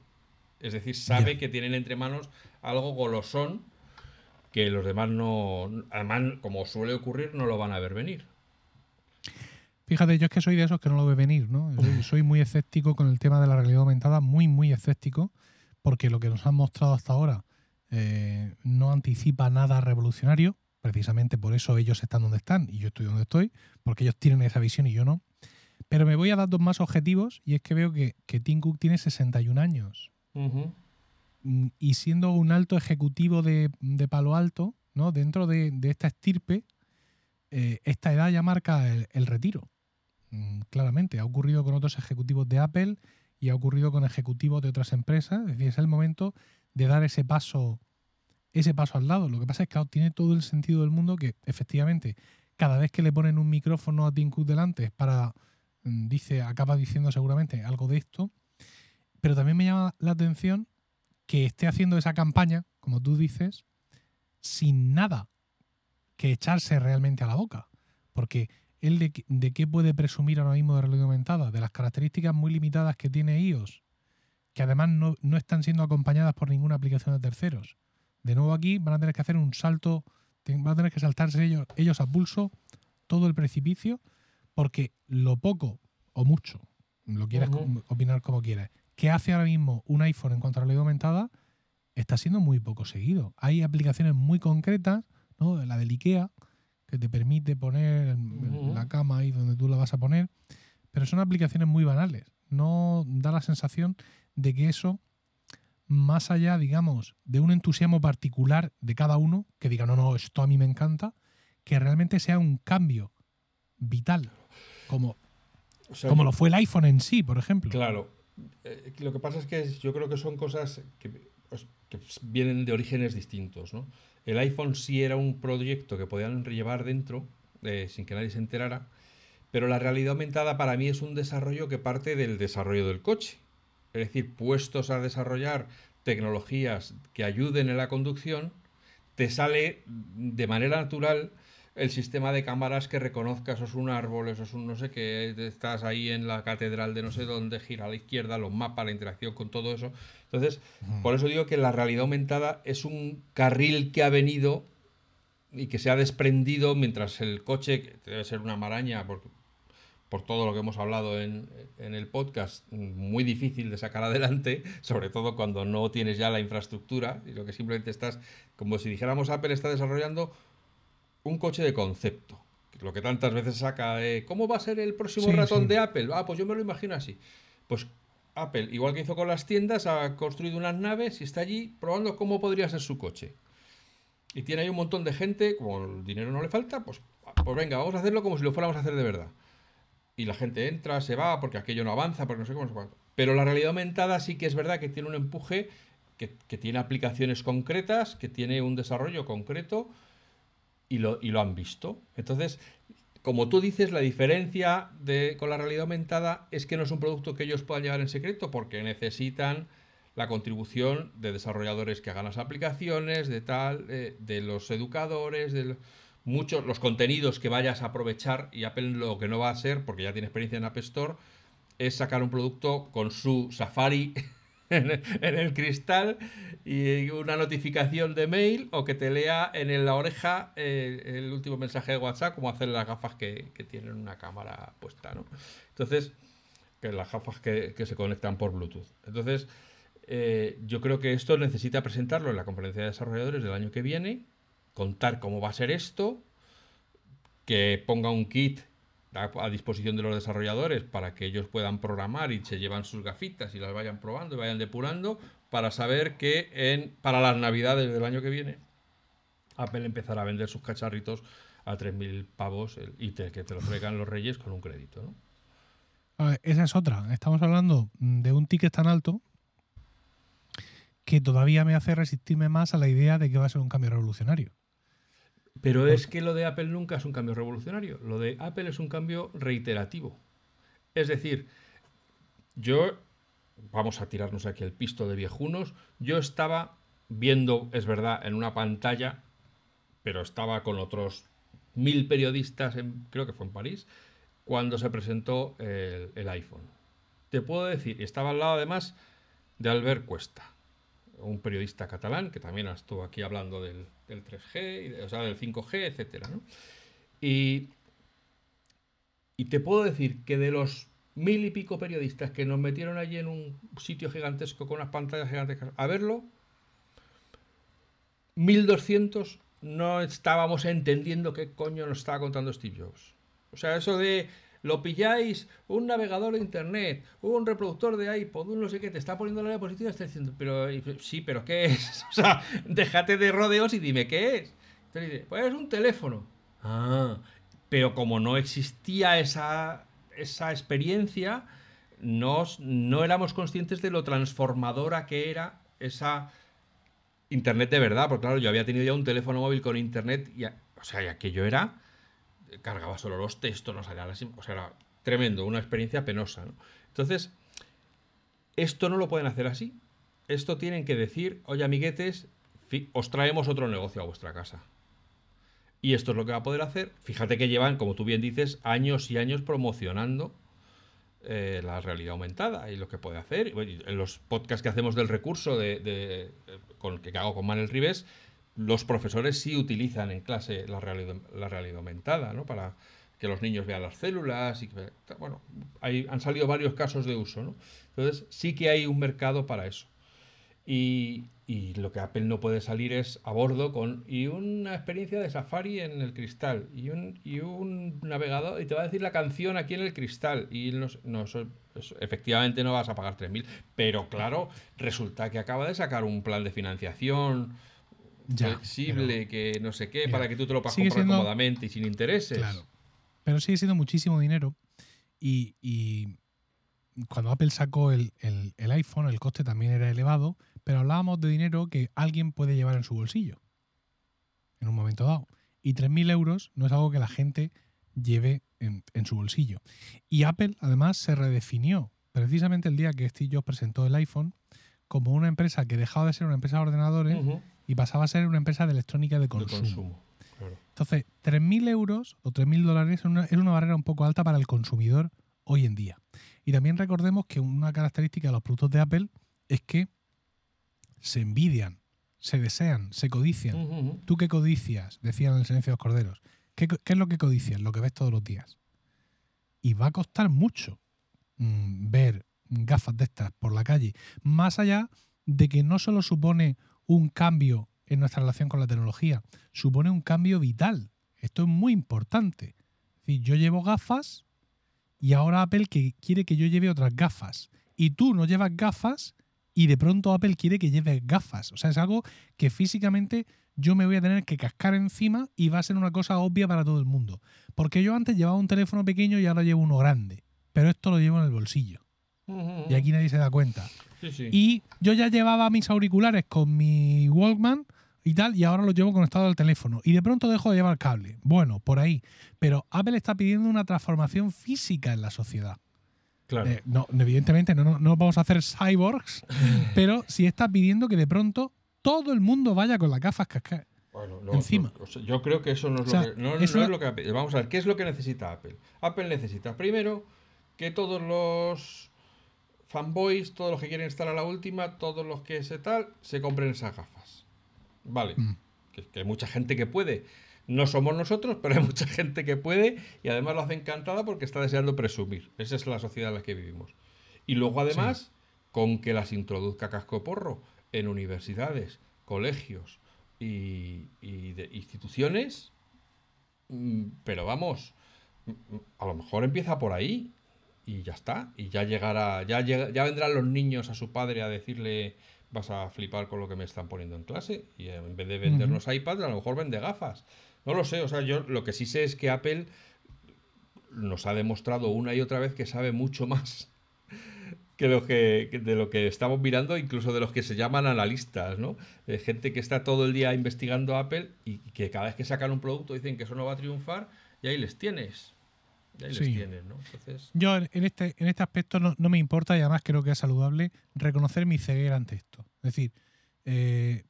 Es decir, sabe que tienen entre manos algo golosón que los demás no, además, como suele ocurrir, no lo van a ver venir. Fíjate, yo es que soy de esos que no lo ve venir, ¿no? Soy, muy escéptico con el tema de la realidad aumentada, muy, muy escéptico, porque lo que nos han mostrado hasta ahora eh, no anticipa nada revolucionario, precisamente por eso ellos están donde están y yo estoy donde estoy, porque ellos tienen esa visión y yo no. Pero me voy a dar dos más objetivos y es que veo que, que Tim Cook tiene 61 años. Mm, y siendo un alto ejecutivo de, Palo Alto, ¿no? dentro de, esta estirpe, eh, esta edad ya marca el, retiro. Mm, claramente, ha ocurrido con otros ejecutivos de Apple y ha ocurrido con ejecutivos de otras empresas. Es decir, es el momento de dar ese paso, ese paso al lado. Lo que pasa es que tiene todo el sentido del mundo que efectivamente cada vez que le ponen un micrófono a Tim Cook delante para, mm, dice, acaba diciendo seguramente algo de esto, pero también me llama la atención que esté haciendo esa campaña, como tú dices, sin nada que echarse realmente a la boca. Porque él de, qué puede presumir ahora mismo de realidad aumentada? De las características muy limitadas que tiene iOS, que además no, están siendo acompañadas por ninguna aplicación de terceros. De nuevo aquí van a tener que hacer un salto, van a tener que saltarse ellos, ellos a pulso todo el precipicio, porque lo poco o mucho, lo quieras opinar como quieras, que hace ahora mismo un iPhone en cuanto a realidad aumentada está siendo muy poco seguido. Hay aplicaciones muy concretas, ¿no? la del IKEA, que te permite poner la cama ahí donde tú la vas a poner, pero son aplicaciones muy banales. No da la sensación de que eso, más allá, digamos, de un entusiasmo particular de cada uno, que diga, no, no, esto a mí me encanta, que realmente sea un cambio vital, como, como lo fue el iPhone en sí, por ejemplo. Claro, eh, lo que pasa es que yo creo que son cosas que, vienen de orígenes distintos. ¿no? El iPhone sí era un proyecto que podían llevar dentro eh, sin que nadie se enterara, pero la realidad aumentada para mí es un desarrollo que parte del desarrollo del coche. Es decir, puestos a desarrollar tecnologías que ayuden en la conducción, te sale de manera natural el sistema de cámaras que reconozca eso es un árbol, eso es un no sé qué, estás ahí en la catedral de no sé dónde, gira a la izquierda, los mapas, la interacción con todo eso. Entonces, por eso digo que la realidad aumentada es un carril que ha venido y que se ha desprendido mientras el coche, que debe ser una maraña por, por todo lo que hemos hablado en, en el podcast, muy difícil de sacar adelante, sobre todo cuando no tienes ya la infraestructura y lo que simplemente estás, como si dijéramos Apple está desarrollando un coche de concepto. Lo que tantas veces saca, ¿cómo va a ser el próximo ratón de Apple? Ah, pues yo me lo imagino así. Pues Apple, igual que hizo con las tiendas, ha construido unas naves y está allí probando cómo podría ser su coche. Y tiene ahí un montón de gente, como el dinero no le falta, pues, pues venga, vamos a hacerlo como si lo fuéramos a hacer de verdad. Y la gente entra, se va, porque aquello no avanza, porque no sé cómo, no Pero la realidad aumentada sí que es verdad que tiene un empuje, que, que tiene aplicaciones concretas, que tiene un desarrollo concreto y lo, y lo han visto. Entonces, como tú dices, la diferencia de, con la realidad aumentada es que no es un producto que ellos puedan llevar en secreto porque necesitan la contribución de desarrolladores que hagan las aplicaciones, de tal, eh, de los educadores, de muchos los contenidos que vayas a aprovechar y Apple lo que no va a hacer, porque ya tiene experiencia en App Store, es sacar un producto con su Safari en el cristal y una notificación de mail o que te lea en la oreja eh, el último mensaje de WhatsApp, como hacen las gafas que, tienen una cámara puesta, ¿no? Entonces, que las gafas que, se conectan por Bluetooth. Entonces, eh, yo creo que esto necesita presentarlo en la conferencia de desarrolladores del año que viene, contar cómo va a ser esto, que ponga un kit a, disposición de los desarrolladores para que ellos puedan programar y se llevan sus gafitas y las vayan probando y vayan depurando para saber que en, para las navidades del año que viene Apple empezará a vender sus cacharritos a 3.000 pavos y que te lo traigan los reyes con un crédito. ¿no? esa es otra. Estamos hablando de un ticket tan alto que todavía me hace resistirme más a la idea de que va a ser un cambio revolucionario. Pero es que lo de Apple nunca es un cambio revolucionario. Lo de Apple es un cambio reiterativo. Es decir, yo, vamos a tirarnos aquí el pisto de viejunos, yo estaba viendo, es verdad, en una pantalla, pero estaba con otros mil periodistas, en, creo que fue en París, cuando se presentó el, el iPhone. Te puedo decir, y estaba al lado además de Albert Cuesta un periodista catalán que también estuvo aquí hablando del, 3G, o sea, del 5G, etc. Y, y te puedo decir que de los mil y pico periodistas que nos metieron allí en un sitio gigantesco con unas pantallas gigantescas a verlo, 1200 no estábamos entendiendo qué coño nos estaba contando Steve Jobs. O sea, eso de lo pilláis, un navegador de internet, un reproductor de iPod, un no sé qué, te está poniendo la diapositiva, está diciendo, pero sí, pero ¿qué es? O sea, déjate de rodeos y dime qué es. Entonces dice, pues es un teléfono. Ah, pero como no existía esa, esa experiencia, no, éramos conscientes de lo transformadora que era esa internet de verdad, porque claro, yo había tenido ya un teléfono móvil con internet, y, o sea, ya que yo era cargaba solo los textos, no salía las... O sea, era tremendo, una experiencia penosa. Entonces, esto no lo pueden hacer así. Esto tienen que decir, oye amiguetes, os traemos otro negocio a vuestra casa. Y esto es lo que va a poder hacer. Fíjate que llevan, como tú bien dices, años y años promocionando eh, la realidad aumentada y lo que puede hacer. En los podcasts que hacemos del recurso de, eh, con, que hago con Manel Rives, los profesores sí utilizan en clase la realidad, la realidad aumentada, ¿no? Para que los niños vean las células y bueno, hay, han salido varios casos de uso, ¿no? Entonces sí que hay un mercado para eso. Y, y, lo que Apple no puede salir es a bordo con y una experiencia de Safari en el cristal y un, y un navegador y te va a decir la canción aquí en el cristal y no, no efectivamente no vas a pagar 3.000 pero claro resulta que acaba de sacar un plan de financiación flexible, que no sé qué, para que tú te lo puedas comprar cómodamente y sin intereses. Claro. Pero sigue siendo muchísimo dinero. Y, cuando Apple sacó el, iPhone, el coste también era elevado, pero hablábamos de dinero que alguien puede llevar en su bolsillo en un momento dado. Y 3.000 euros no es algo que la gente lleve en, en, su bolsillo. Y Apple además se redefinió precisamente el día que Steve Jobs presentó el iPhone como una empresa que dejaba de ser una empresa de ordenadores y pasaba a ser una empresa de electrónica de consumo. Entonces, 3.000 euros o 3.000 dólares es una, barrera un poco alta para el consumidor hoy en día. Y también recordemos que una característica de los productos de Apple es que se envidian, se desean, se codician. ¿Tú qué codicias? Decían en el silencio de los corderos. ¿Qué, es lo que codicias? Lo que ves todos los días. Y va a costar mucho mm, ver gafas de estas por la calle. Más allá de que no solo supone un cambio en nuestra relación con la tecnología, supone un cambio vital. Esto es muy importante. Es yo llevo gafas y ahora Apple que quiere que yo lleve otras gafas. Y tú no llevas gafas y de pronto Apple quiere que lleves gafas. O sea, es algo que físicamente yo me voy a tener que cascar encima y va a ser una cosa obvia para todo el mundo. Porque yo antes llevaba un teléfono pequeño y ahora llevo uno grande. Pero esto lo llevo en el bolsillo. Y aquí nadie se da cuenta. Y yo ya llevaba mis auriculares con mi Walkman y tal, y ahora los llevo conectado al teléfono. Y de pronto dejo de llevar cable. Bueno, por ahí. Pero Apple está pidiendo una transformación física en la sociedad. Claro. Eh, no, evidentemente no, no, no vamos a hacer cyborgs, pero sí está pidiendo que de pronto todo el mundo vaya con las gafas cascadas. Bueno, Encima. no, o sea, yo creo que eso no es O sea, lo que. No, es no una- es lo que Apple- Vamos a ver, ¿qué es lo que necesita Apple? Apple necesita primero que todos los fanboys, todos los que quieren estar a la última, todos los que se tal, se compren esas gafas. Vale. Mm. Que, que hay mucha gente que puede. No somos nosotros, pero hay mucha gente que puede y además lo hace encantada porque está deseando presumir. Esa es la sociedad en la que vivimos. Y luego además, con que las introduzca casco porro en universidades, colegios y, y de instituciones, mm, pero vamos, mm, a lo mejor empieza por ahí y ya está. Y ya llegará, ya, llega- ya vendrán los niños a su padre a decirle vas a flipar con lo que me están poniendo en clase. Y en vez de vendernos iPads, a lo mejor vende gafas. No lo sé, o sea, yo lo que sí sé es que Apple nos ha demostrado una y otra vez que sabe mucho más que lo que, que de lo que estamos mirando, incluso de los que se llaman analistas, ¿no? Gente que está todo el día investigando Apple y que cada vez que sacan un producto dicen que eso no va a triunfar y ahí les tienes. Ahí Sí. les tienes, ¿no? Entonces, Yo en este, en este aspecto no, no me importa y además creo que es saludable reconocer mi ceguera ante esto. Es decir, eh,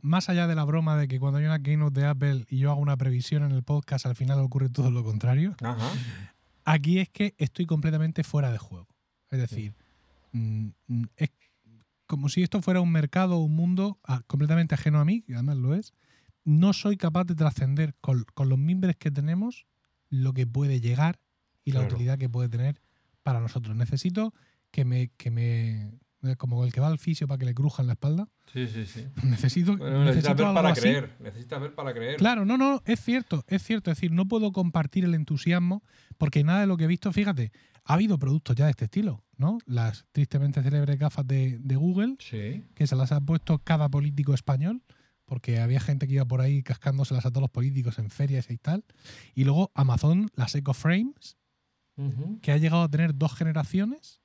más allá de la broma de que cuando hay una keynote de Apple y yo hago una previsión en el podcast, al final ocurre todo lo contrario, ajá. aquí es que estoy completamente fuera de juego. Es decir, mm, mm, es como si esto fuera un mercado, un mundo ah, completamente ajeno a mí, que además lo es. No soy capaz de trascender con, con los mimbres que tenemos lo que puede llegar y la Claro. utilidad que puede tener para nosotros. Necesito que me, que me como el que va al fisio para que le crujan la espalda. Sí, sí, sí. Necesito, Bueno, necesitas necesito ver algo para así. creer. Necesitas ver para creer. Claro, no, no, es cierto, es cierto. Es decir, no puedo compartir el entusiasmo porque nada de lo que he visto, fíjate, ha habido productos ya de este estilo, ¿no? Las tristemente célebres gafas de, de Google, Sí. que se las ha puesto cada político español, porque había gente que iba por ahí cascándoselas a todos los políticos en ferias y tal. Y luego Amazon, las Eco Frames, que ha llegado a tener dos generaciones.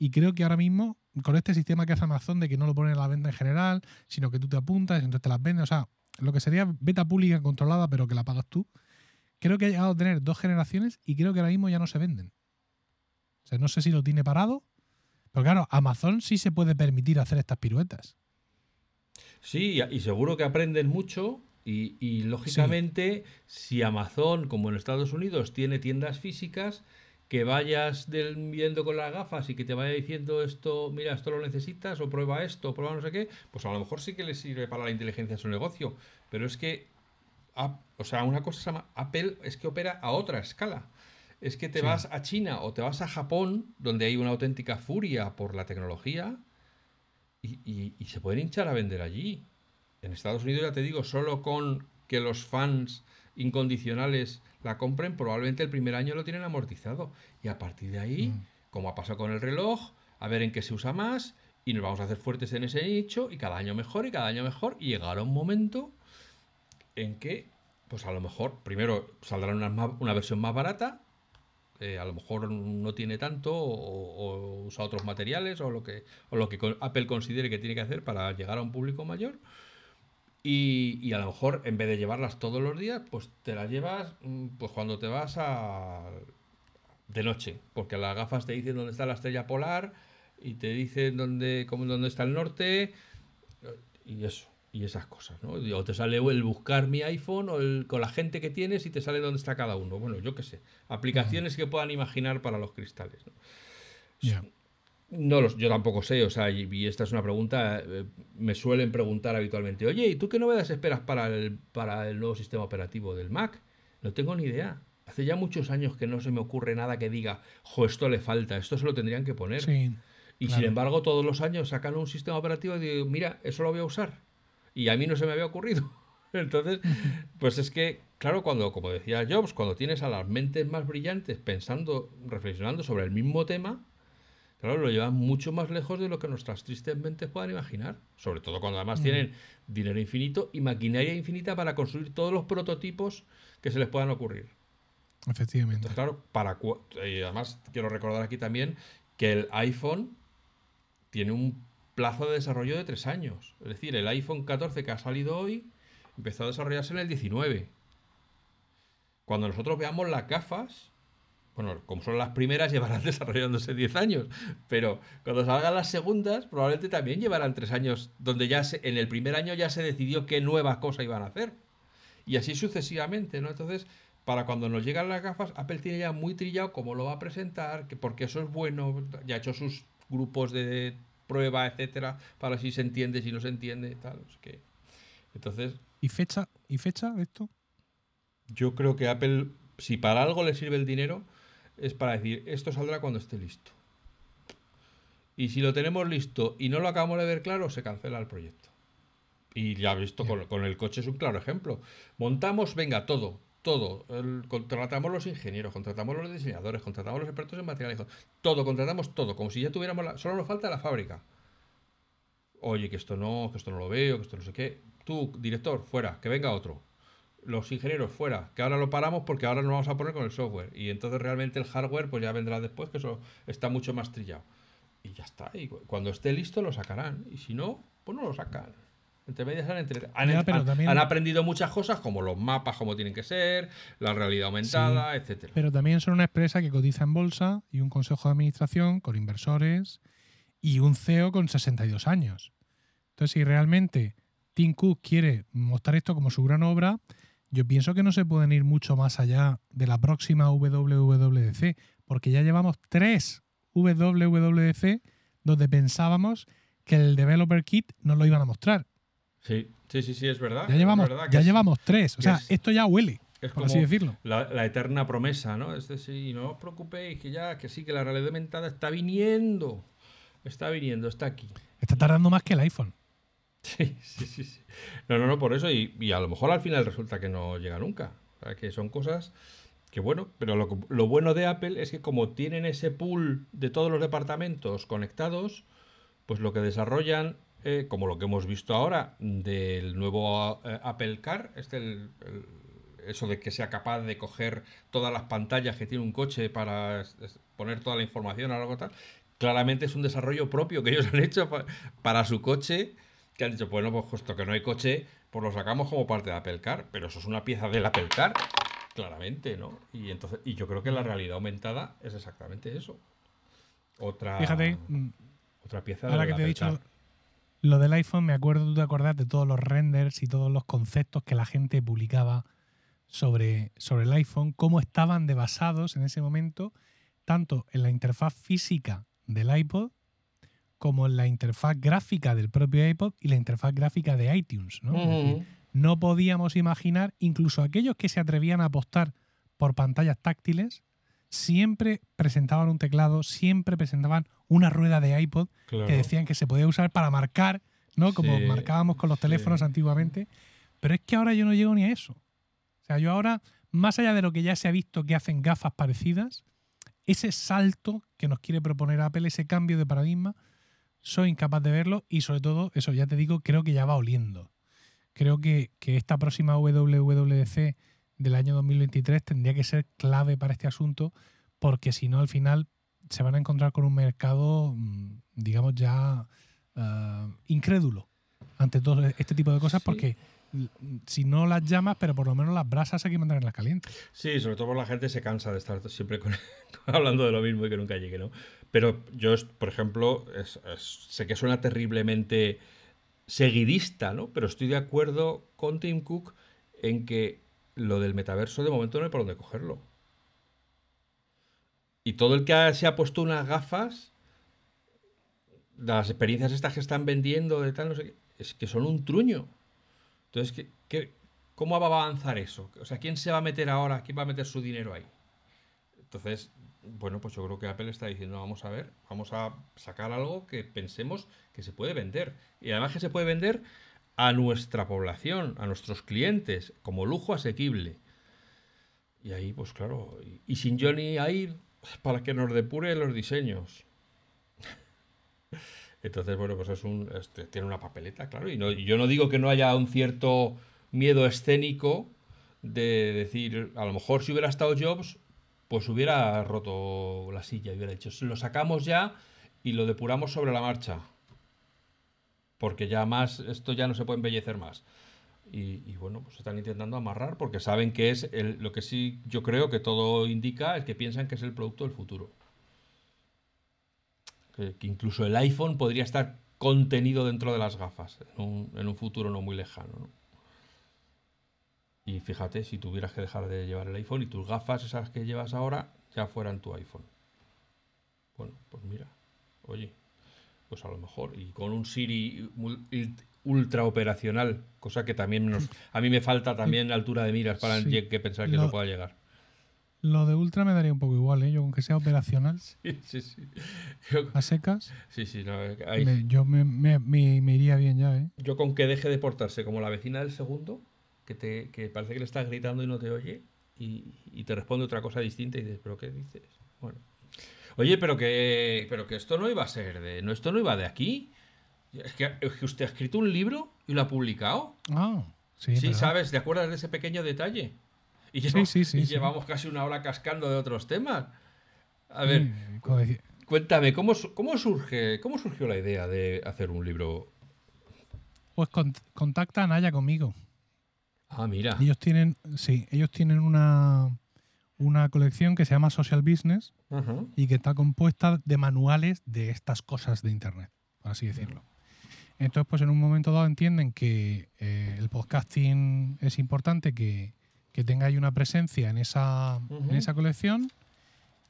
Y creo que ahora mismo, con este sistema que hace Amazon de que no lo ponen a la venta en general, sino que tú te apuntas y entonces te las venden, o sea, lo que sería beta pública controlada, pero que la pagas tú, creo que ha llegado a tener dos generaciones y creo que ahora mismo ya no se venden. O sea, no sé si lo tiene parado, pero claro, Amazon sí se puede permitir hacer estas piruetas. Sí, y seguro que aprenden mucho y, y, lógicamente si Amazon, como en Estados Unidos, tiene tiendas físicas, que vayas del- viendo con las gafas y que te vaya diciendo esto, mira, esto lo necesitas, o prueba esto, o prueba no sé qué, pues a lo mejor sí que le sirve para la inteligencia de su negocio. Pero es que, o sea, una cosa se llama Apple es que opera a otra escala. Es que te Sí. vas a China o te vas a Japón, donde hay una auténtica furia por la tecnología, y, y- y se pueden hinchar a vender allí. En Estados Unidos, ya te digo, solo con que los fans incondicionales la compren, probablemente el primer año lo tienen amortizado. Y a partir de ahí, Mm. como ha pasado con el reloj, a ver en qué se usa más, y nos vamos a hacer fuertes en ese nicho, y cada año mejor, y cada año mejor, y llegará un momento en que, pues a lo mejor, primero saldrá una, una versión más barata, eh, a lo mejor no tiene tanto o, usa otros materiales o lo que o lo que Apple considere que tiene que hacer para llegar a un público mayor. Y, y a lo mejor en vez de llevarlas todos los días pues te las llevas mm, pues cuando te vas a de noche porque las gafas te dicen dónde está la estrella polar y te dicen dónde cómo, dónde está el norte y eso y esas cosas, ¿no? O te sale el buscar mi iPhone o el, con la gente que tienes y te sale dónde está cada uno. Bueno, yo qué sé. Aplicaciones que puedan imaginar para los cristales. ¿no? No, los, yo tampoco sé, o sea, y, y esta es una pregunta, eh, me suelen preguntar habitualmente, oye, ¿y tú qué novedades esperas para el, para el nuevo sistema operativo del Mac? No tengo ni idea. Hace ya muchos años que no se me ocurre nada que diga, jo, esto le falta, esto se lo tendrían que poner. Sí. y claro. sin embargo, todos los años sacan un sistema operativo y digo, mira, eso lo voy a usar. Y a mí no se me había ocurrido. Entonces, pues es que, claro, cuando, como decía Jobs, cuando tienes a las mentes más brillantes pensando, reflexionando sobre el mismo tema, claro, lo llevan mucho más lejos de lo que nuestras tristes mentes puedan imaginar. Sobre todo cuando además Mm. tienen dinero infinito y maquinaria infinita para construir todos los prototipos que se les puedan ocurrir. Efectivamente. Entonces, claro, para y además quiero recordar aquí también que el iPhone tiene un plazo de desarrollo de tres años. Es decir, el iPhone 14 que ha salido hoy empezó a desarrollarse en el 19. Cuando nosotros veamos las gafas, bueno, como son las primeras, llevarán desarrollándose 10 años, pero cuando salgan las segundas, probablemente también llevarán 3 años, donde ya se, en el primer año ya se decidió qué nueva cosa iban a hacer. Y así sucesivamente, ¿no? Entonces, para cuando nos llegan las gafas, Apple tiene ya muy trillado cómo lo va a presentar, que porque eso es bueno, ya ha hecho sus grupos de prueba, etcétera, para si se entiende, si no se entiende, tal. que, entonces. ¿Y fecha, ¿Y fecha de esto? Yo creo que Apple, si para algo le sirve el dinero, es para decir, esto saldrá cuando esté listo. Y si lo tenemos listo y no lo acabamos de ver claro, se cancela el proyecto. Y ya visto, con, con, el coche es un claro ejemplo. Montamos, venga, todo, todo. contratamos los ingenieros, contratamos los diseñadores, contratamos los expertos en materiales, todo, contratamos todo, como si ya tuviéramos la, solo nos falta la fábrica. Oye, que esto no, que esto no lo veo, que esto no sé qué. Tú, director, fuera, que venga otro los ingenieros fuera, que ahora lo paramos porque ahora nos vamos a poner con el software. Y entonces realmente el hardware pues ya vendrá después, que eso está mucho más trillado. Y ya está. Y cuando esté listo lo sacarán. Y si no, pues no lo sacan. Entre medias han, aprendido muchas cosas, como los mapas, como tienen que ser, la realidad aumentada, etcétera. Pero también son una empresa que cotiza en bolsa y un consejo de administración con inversores y un CEO con 62 años. Entonces, si realmente Tim Cook quiere mostrar esto como su gran obra, yo pienso que no se pueden ir mucho más allá de la próxima WWDC, porque ya llevamos tres WWDC donde pensábamos que el Developer Kit nos lo iban a mostrar. Sí, sí, sí, sí, es verdad. Ya llevamos, ya llevamos tres. O sea, esto ya huele. Es por así decirlo. La, eterna promesa, ¿no? Es decir, no os preocupéis, que ya, que sí, que la realidad aumentada está viniendo. Está viniendo, está aquí. Está tardando más que el iPhone. Sí, sí, sí, No, no, no, por eso. Y, a lo mejor al final resulta que no llega nunca. O sea, que son cosas que bueno, pero lo, bueno de Apple es que como tienen ese pool de todos los departamentos conectados, pues lo que desarrollan, eh, como lo que hemos visto ahora del nuevo eh, Apple Car, este eso de que sea capaz de coger todas las pantallas que tiene un coche para poner toda la información o algo tal, claramente es un desarrollo propio que ellos han hecho para su coche que han dicho, bueno, pues justo que no hay coche, pues lo sacamos como parte de Apple Car, pero eso es una pieza del Apple Car, claramente, ¿no? Y entonces, y yo creo que la realidad aumentada es exactamente eso. Otra, Fíjate, otra pieza ahora que te he dicho lo del iPhone, me acuerdo, tú te acordás de todos los renders y todos los conceptos que la gente publicaba sobre, sobre el iPhone, cómo estaban de basados en ese momento, tanto en la interfaz física del iPod como la interfaz gráfica del propio iPod y la interfaz gráfica de iTunes. ¿no? no podíamos imaginar, incluso aquellos que se atrevían a apostar por pantallas táctiles, siempre presentaban un teclado, siempre presentaban una rueda de iPod que decían que se podía usar para marcar, ¿no? Como marcábamos con los teléfonos antiguamente. Pero es que ahora yo no llego ni a eso. O sea, yo ahora, más allá de lo que ya se ha visto que hacen gafas parecidas, ese salto que nos quiere proponer Apple, ese cambio de paradigma, soy incapaz de verlo y sobre todo, eso ya te digo, creo que ya va oliendo. Creo que, esta próxima WWDC del año 2023 tendría que ser clave para este asunto porque si no al final se van a encontrar con un mercado, mm, digamos, ya ah, incrédulo ante todo este tipo de cosas porque si no las llamas, pero por lo menos las brasas hay que mantenerlas calientes. Sí, sobre todo porque la gente se cansa de estar siempre hablando de lo mismo y que nunca llegue, ¿no? Pero yo, por ejemplo, sé que suena terriblemente seguidista, ¿no? Pero estoy de acuerdo con Tim Cook en que lo del metaverso de momento no hay por dónde cogerlo. Y todo el que se ha puesto unas gafas, las experiencias estas que están vendiendo, de tal, no sé qué, es que son un truño. Entonces, ¿qué, cómo va a avanzar eso? O sea, ¿quién se va a meter ahora? ¿Quién va a meter su dinero ahí? Entonces, bueno, pues yo creo que Apple está diciendo, vamos a ver, vamos a sacar algo que pensemos que se puede vender. Y además que se puede vender a nuestra población, a nuestros clientes, como lujo asequible. Y ahí, pues claro, y, sin Johnny ahí para que nos depure los diseños. Entonces, bueno, pues es un. Este, tiene una papeleta, claro. Y, yo no digo que no haya un cierto miedo escénico de decir, a lo mejor si hubiera estado Jobs, pues hubiera roto la silla y hubiera dicho, lo sacamos ya y lo depuramos sobre la marcha. Porque ya más, esto ya no se puede embellecer más. Y, bueno, pues están intentando amarrar porque saben que es lo que sí yo creo que todo indica es que piensan que es el producto del futuro. Que, incluso el iPhone podría estar contenido dentro de las gafas en un, futuro no muy lejano. Y fíjate, si tuvieras que dejar de llevar el iPhone y tus gafas, esas que llevas ahora, ya fueran tu iPhone. Bueno, pues mira, oye, pues a lo mejor, y con un Siri ultra operacional, cosa que también nos, a mí me falta también altura de miras para que pensar que no pueda llegar. Lo de ultra me daría un poco igual, ¿eh? Yo con que sea operacional. Sí, sí, sí. ¿A secas? Sí, sí. No, yo me, me, me, iría bien ya, ¿eh? Yo con que deje de portarse como la vecina del segundo, que, te, que parece que le estás gritando y no te oye, y, y te responde otra cosa distinta y dices, ¿pero qué dices? Bueno. Oye, pero que, pero que esto no iba a ser de... No, esto no iba de aquí. Es que, usted ha escrito un libro y lo ha publicado. Ah, sí. Sí, ¿sabes? ¿Te acuerdas de ese pequeño detalle? Y, llevamos, casi una hora cascando de otros temas. A ver, cuéntame, ¿cómo, cómo, surge, ¿cómo surgió la idea de hacer un libro? Pues contacta a Naya conmigo. Ah, mira. Ellos tienen, sí, ellos tienen una, una colección que se llama Social Business y que está compuesta de manuales de estas cosas de Internet, por así decirlo. Entonces, pues en un momento dado entienden que eh, el podcasting es importante, que, que tenga ahí una presencia en esa, en esa colección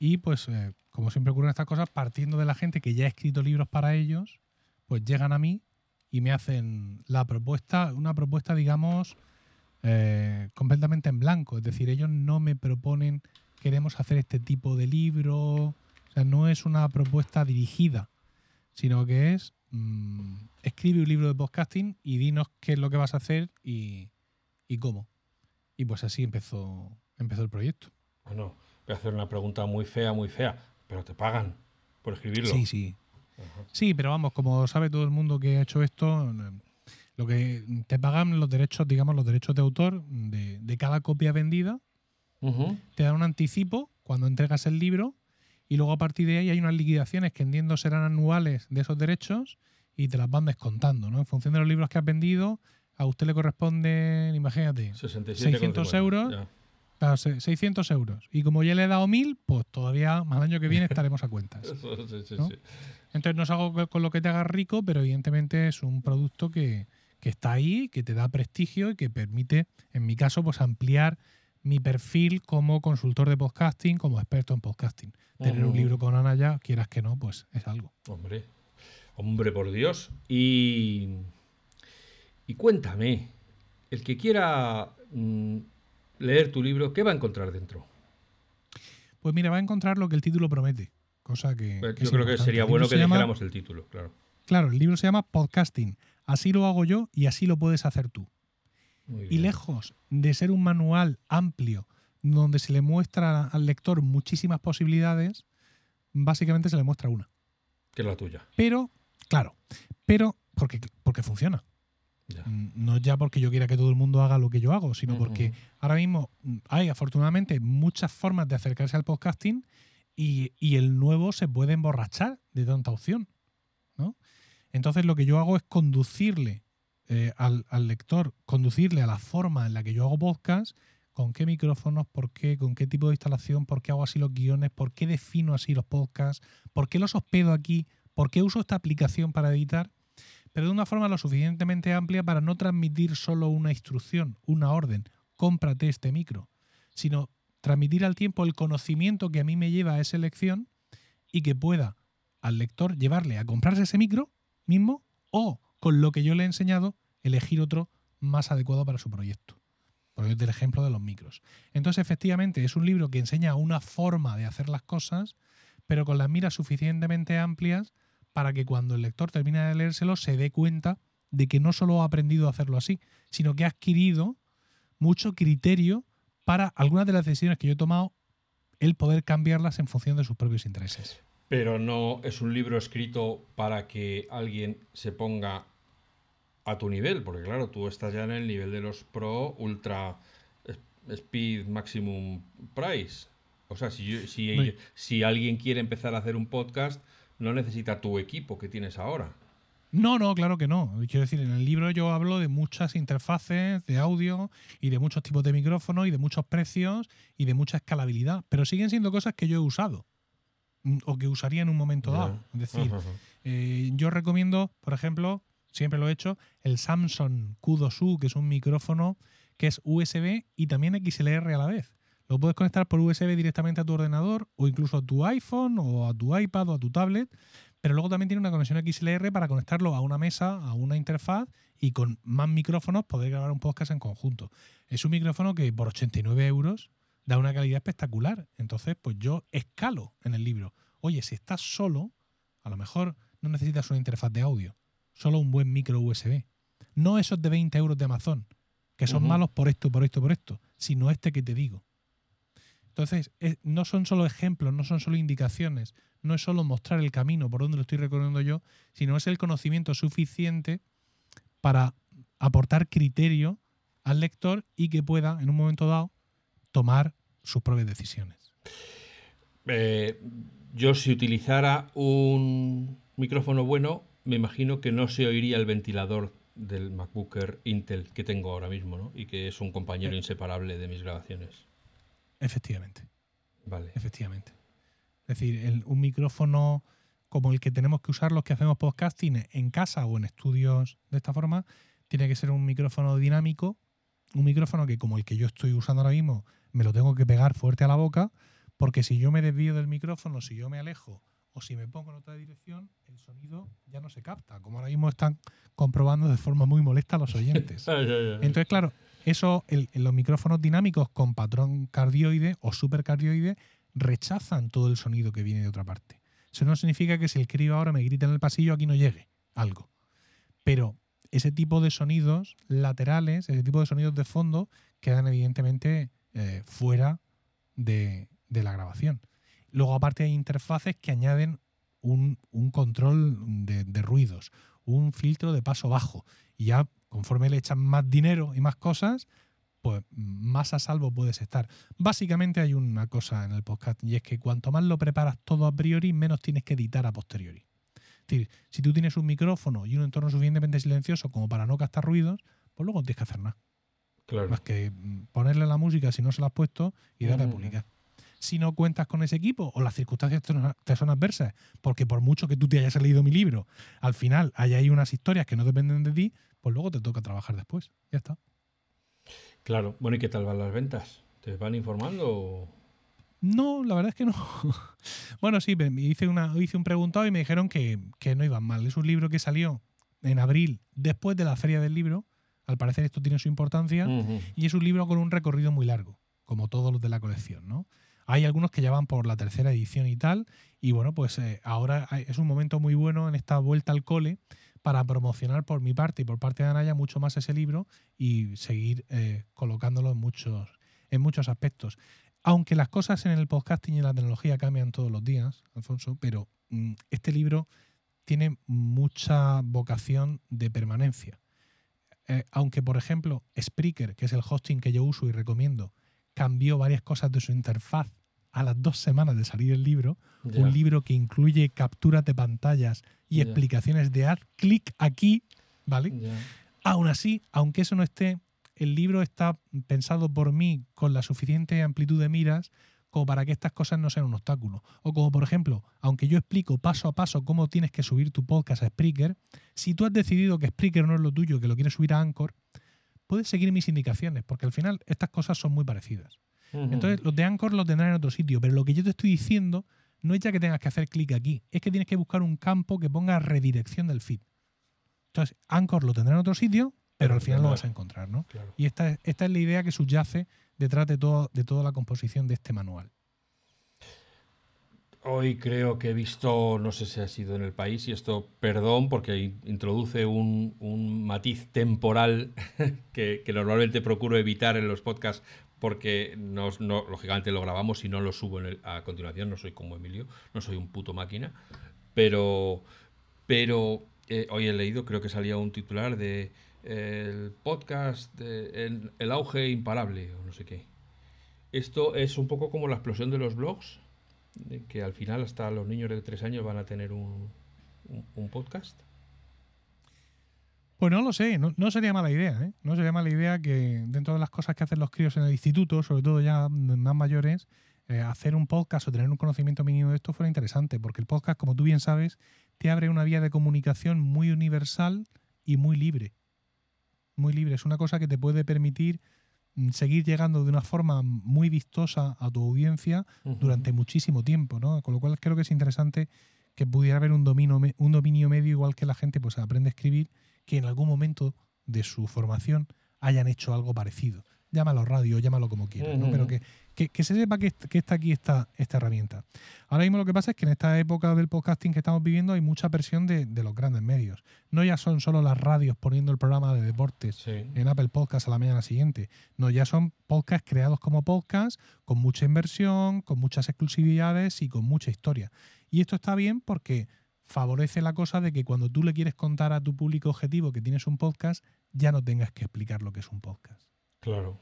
y pues eh, como siempre ocurren estas cosas, partiendo de la gente que ya ha escrito libros para ellos, pues llegan a mí y me hacen la propuesta, una propuesta digamos eh, completamente en blanco, es decir, ellos no me proponen queremos hacer este tipo de libro, o sea, no es una propuesta dirigida, sino que es mm, escribe un libro de podcasting y dinos qué es lo que vas a hacer y, y cómo. Y pues así empezó, empezó el proyecto. Bueno, voy a hacer una pregunta muy fea, muy fea, pero te pagan por escribirlo. Sí, sí. Sí, pero vamos, como sabe todo el mundo que ha hecho esto, lo que te pagan los derechos, digamos, los derechos de autor de, cada copia vendida. Te dan un anticipo cuando entregas el libro y luego a partir de ahí hay unas liquidaciones que entiendo serán anuales de esos derechos y te las van descontando, ¿no? En función de los libros que has vendido, a usted le corresponden, imagínate, 600 euros. 600 euros. Y como ya le he dado 1000, pues todavía más año que viene estaremos a cuentas. Entonces no es algo con lo que te hagas rico, pero evidentemente es un producto que, está ahí, que te da prestigio y que permite, en mi caso, pues ampliar mi perfil como consultor de podcasting, como experto en podcasting. Tener un libro con Ana ya, quieras que no, pues es algo. Hombre, hombre, por Dios. Y y cuéntame, el que quiera mm, leer tu libro, ¿qué va a encontrar dentro? Pues mira, va a encontrar lo que el título promete. Cosa que. Pues yo creo que sería bueno que dijéramos el título, claro. Claro, el libro se llama Podcasting. Así lo hago yo y así lo puedes hacer tú. Y lejos de ser un manual amplio donde se le muestra al lector muchísimas posibilidades, básicamente se le muestra una. Que es la tuya. Pero, claro, pero porque, porque funciona. Mm, no ya porque yo quiera que todo el mundo haga lo que yo hago, sino porque ahora mismo mm, hay afortunadamente muchas formas de acercarse al podcasting y, el nuevo se puede emborrachar de tanta opción. ¿no? Entonces lo que yo hago es conducirle eh, al, lector, conducirle a la forma en la que yo hago podcast, con qué micrófonos, por qué, con qué tipo de instalación, por qué hago así los guiones, por qué defino así los podcasts, por qué los hospedo aquí, por qué uso esta aplicación para editar pero de una forma lo suficientemente amplia para no transmitir solo una instrucción, una orden, cómprate este micro, sino transmitir al tiempo el conocimiento que a mí me lleva a esa elección y que pueda al lector llevarle a comprarse ese micro mismo o con lo que yo le he enseñado elegir otro más adecuado para su proyecto. Por el ejemplo de los micros. Entonces, efectivamente, es un libro que enseña una forma de hacer las cosas, pero con las miras suficientemente amplias para que cuando el lector termine de leérselo se dé cuenta de que no solo ha aprendido a hacerlo así, sino que ha adquirido mucho criterio para algunas de las decisiones que yo he tomado, el poder cambiarlas en función de sus propios intereses. Pero no es un libro escrito para que alguien se ponga a tu nivel, porque claro, tú estás ya en el nivel de los Pro Ultra Speed Maximum Price. O sea, si, si alguien quiere empezar a hacer un podcast, no necesita tu equipo que tienes ahora. No, no, claro que no. Quiero decir, en el libro yo hablo de muchas interfaces de audio y de muchos tipos de micrófonos y de muchos precios y de mucha escalabilidad, pero siguen siendo cosas que yo he usado o que usaría en un momento dado. Es decir, eh, yo recomiendo, por ejemplo, siempre lo he hecho, el Samsung Q2U, que es un micrófono que es USB y también XLR a la vez. Lo puedes conectar por USB directamente a tu ordenador o incluso a tu iPhone o a tu iPad o a tu tablet, pero luego también tiene una conexión XLR para conectarlo a una mesa, a una interfaz y con más micrófonos poder grabar un podcast en conjunto. Es un micrófono que por 89 euros da una calidad espectacular. Entonces, pues yo escalo en el libro. Oye, si estás solo, a lo mejor no necesitas una interfaz de audio, solo un buen micro USB. No esos de 20 euros de Amazon, que son malos por esto, por esto, por esto, sino este que te digo. Entonces, no son solo ejemplos, no son solo indicaciones, no es solo mostrar el camino por donde lo estoy recorriendo yo, sino es el conocimiento suficiente para aportar criterio al lector y que pueda, en un momento dado, tomar sus propias decisiones. Eh, yo si utilizara un micrófono bueno, me imagino que no se oiría el ventilador del MacBooker Intel que tengo ahora mismo, ¿no? Y que es un compañero eh. inseparable de mis grabaciones. Efectivamente. Vale. Efectivamente. Es decir, un micrófono como el que tenemos que usar los que hacemos podcasting en casa o en estudios de esta forma, tiene que ser un micrófono dinámico, un micrófono que como el que yo estoy usando ahora mismo, me lo tengo que pegar fuerte a la boca, porque si yo me desvío del micrófono, si yo me alejo o si me pongo en otra dirección, el sonido ya no se capta, como ahora mismo están comprobando de forma muy molesta los oyentes. Entonces, claro, eso, los micrófonos dinámicos con patrón cardioide o supercardioide rechazan todo el sonido que viene de otra parte. Eso no significa que si el crío ahora me grita en el pasillo, aquí no llegue algo. Pero ese tipo de sonidos laterales, ese tipo de sonidos de fondo, quedan evidentemente eh, fuera de, la grabación. Luego, aparte, hay interfaces que añaden un, control de, de, ruidos, un filtro de paso bajo. Y ya, conforme le echan más dinero y más cosas, pues más a salvo puedes estar. Básicamente hay una cosa en el podcast y es que cuanto más lo preparas todo a priori, menos tienes que editar a posteriori. Es decir, si tú tienes un micrófono y un entorno suficientemente silencioso como para no captar ruidos, pues luego no tienes que hacer nada. Claro. Más que mm, ponerle la música si no se la has puesto y darle a publicar. Si no cuentas con ese equipo o las circunstancias te son adversas, porque por mucho que tú te hayas leído mi libro, al final hay ahí unas historias que no dependen de ti, pues luego te toca trabajar después. Ya está. Claro. Bueno, ¿y qué tal van las ventas? ¿Te van informando? No, la verdad es que no. bueno, sí, hice, una, hice un preguntado y me dijeron que, no iban mal. Es un libro que salió en abril, después de la feria del libro. Al parecer esto tiene su importancia. Y es un libro con un recorrido muy largo, como todos los de la colección, ¿no? Hay algunos que ya van por la tercera edición y tal. Y bueno, pues eh, ahora es un momento muy bueno en esta vuelta al cole para promocionar por mi parte y por parte de Anaya mucho más ese libro y seguir eh, colocándolo en muchos, en muchos aspectos. Aunque las cosas en el podcasting y en la tecnología cambian todos los días, Alfonso, pero mm, este libro tiene mucha vocación de permanencia. Eh, aunque, por ejemplo, Spreaker, que es el hosting que yo uso y recomiendo, cambió varias cosas de su interfaz a las dos semanas de salir el libro, un libro que incluye capturas de pantallas y explicaciones de haz clic aquí, ¿vale? Aún así, aunque eso no esté, el libro está pensado por mí con la suficiente amplitud de miras como para que estas cosas no sean un obstáculo. O como por ejemplo, aunque yo explico paso a paso cómo tienes que subir tu podcast a Spreaker, si tú has decidido que Spreaker no es lo tuyo, que lo quieres subir a Anchor, puedes seguir mis indicaciones, porque al final estas cosas son muy parecidas. Entonces, los de Anchor los tendrán en otro sitio, pero lo que yo te estoy diciendo no es ya que tengas que hacer clic aquí, es que tienes que buscar un campo que ponga redirección del feed. Entonces, Anchor lo tendrá en otro sitio, pero al final lo vas a encontrar, ¿no? Y esta, esta es la idea que subyace detrás de, todo, de toda la composición de este manual. Hoy creo que he visto, no sé si ha sido en el país, y esto, perdón, porque introduce un, matiz temporal que, que, normalmente procuro evitar en los podcasts porque no, lógicamente lo grabamos y no lo subo a continuación, no soy como Emilio, no soy un puto máquina, pero, pero eh, hoy he leído, creo que salía un titular de el podcast, de, el, auge imparable o no sé qué. Esto es un poco como la explosión de los blogs, de que al final hasta los niños de tres años van a tener un, un podcast. Pues no lo sé, no, no sería mala idea, ¿eh? No sería mala idea que dentro de las cosas que hacen los críos en el instituto, sobre todo ya más mayores, eh, hacer un podcast o tener un conocimiento mínimo de esto fuera interesante, porque el podcast, como tú bien sabes, te abre una vía de comunicación muy universal y muy libre. Muy libre. Es una cosa que te puede permitir mm, seguir llegando de una forma muy vistosa a tu audiencia durante muchísimo tiempo, ¿no? Con lo cual creo que es interesante que pudiera haber un dominio, un dominio medio igual que la gente pues aprende a escribir que en algún momento de su formación hayan hecho algo parecido. Llámalo radio, llámalo como quieras, ¿no? Pero que, que, se sepa que, está aquí esta, esta herramienta. Ahora mismo lo que pasa es que en esta época del podcasting que estamos viviendo hay mucha presión de, los grandes medios. No ya son solo las radios poniendo el programa de deportes en Apple Podcast a la mañana siguiente. No, ya son podcasts creados como podcast, con mucha inversión, con muchas exclusividades y con mucha historia. Y esto está bien porque favorece la cosa de que cuando tú le quieres contar a tu público objetivo que tienes un podcast, ya no tengas que explicar lo que es un podcast. Claro.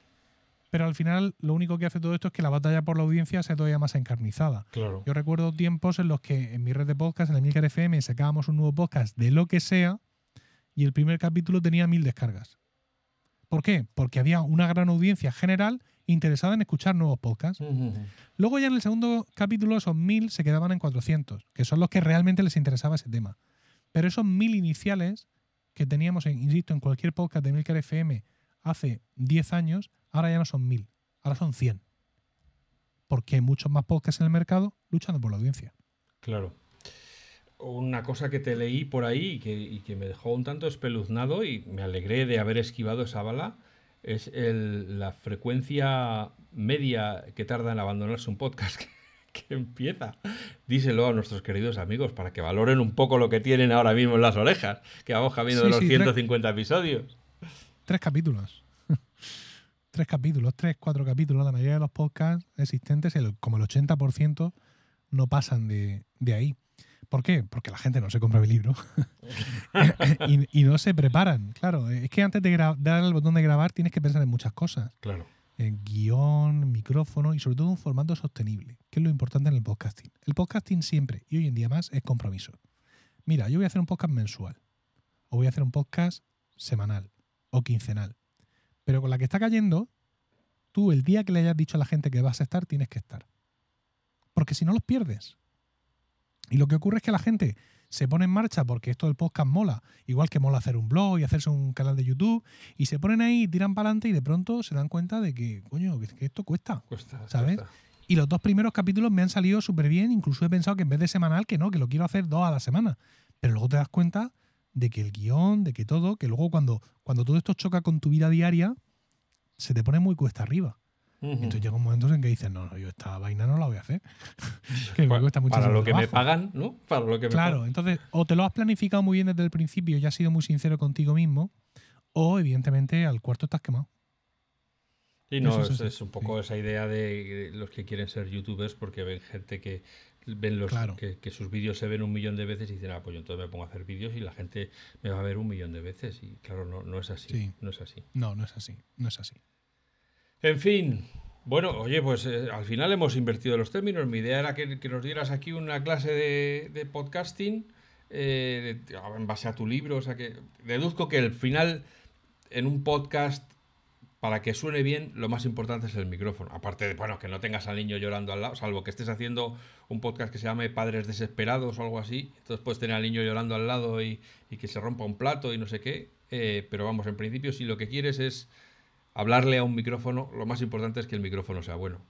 Pero al final lo único que hace todo esto es que la batalla por la audiencia sea todavía más encarnizada. Claro. Yo recuerdo tiempos en los que en mi red de podcast, en el Milcar FM, sacábamos un nuevo podcast de lo que sea y el primer capítulo tenía mil descargas. ¿Por qué? Porque había una gran audiencia general interesada en escuchar nuevos podcasts. Luego ya en el segundo capítulo esos mil se quedaban en 400, que son los que realmente les interesaba ese tema. Pero esos mil iniciales que teníamos, insisto, en cualquier podcast de Milcar FM hace 10 años, ahora ya no son mil, ahora son 100. Porque hay muchos más podcasts en el mercado luchando por la audiencia. Claro. Una cosa que te leí por ahí y que, y que me dejó un tanto espeluznado y me alegré de haber esquivado esa bala es la frecuencia media que tarda en abandonarse un podcast que, empieza. Díselo a nuestros queridos amigos para que valoren un poco lo que tienen ahora mismo en las orejas, que vamos camino de los 150 episodios. Tres capítulos. tres capítulos, tres, cuatro capítulos. La mayoría de los podcasts existentes, como el 80%, no pasan de, de ahí. ¿Por qué? Porque la gente no se compra el libro y, no se preparan. Claro, es que antes de dar el botón de grabar tienes que pensar en muchas cosas. Claro. En guion, micrófono y sobre todo un formato sostenible, que es lo importante en el podcasting. El podcasting siempre, y hoy en día más, es compromiso. Mira, yo voy a hacer un podcast mensual, o voy a hacer un podcast semanal, o quincenal. Pero con la que está cayendo, tú el día que le hayas dicho a la gente que vas a estar, tienes que estar. Porque si no los pierdes. Y lo que ocurre es que la gente se pone en marcha porque esto del podcast mola, igual que mola hacer un blog y hacerse un canal de YouTube, y se ponen ahí, tiran para adelante y de pronto se dan cuenta de que, coño, que esto cuesta. Cuesta, ¿sabes? Y los dos primeros capítulos me han salido súper bien, incluso he pensado que en vez de semanal, que no, que lo quiero hacer dos a la semana. Pero luego te das cuenta de que el guion, de que todo, que luego cuando, cuando todo esto choca con tu vida diaria, se te pone muy cuesta arriba. Entonces llega un momento en que dices, no, no, yo esta vaina no la voy a hacer. para lo que me pagan, ¿no? Para lo que claro, entonces o te lo has planificado muy bien desde el principio y has sido muy sincero contigo mismo, o evidentemente al cuarto estás quemado. Y no, es, un poco esa idea de los que quieren ser youtubers porque ven gente que ven los que, sus vídeos se ven un millón de veces y dicen, ah, pues yo entonces me pongo a hacer vídeos y la gente me va a ver un millón de veces. Y claro, no, no es así. No es así. No, no es así. No es así. En fin, bueno, oye, pues eh, al final hemos invertido los términos. Mi idea era que, nos dieras aquí una clase de, podcasting eh, en base a tu libro. O sea que deduzco que al final, en un podcast, para que suene bien, lo más importante es el micrófono. Aparte de, bueno, que no tengas al niño llorando al lado, salvo que estés haciendo un podcast que se llame Padres Desesperados o algo así. Entonces puedes tener al niño llorando al lado y, que se rompa un plato y no sé qué. Eh, pero vamos, en principio, si lo que quieres es hablarle a un micrófono, lo más importante es que el micrófono sea bueno.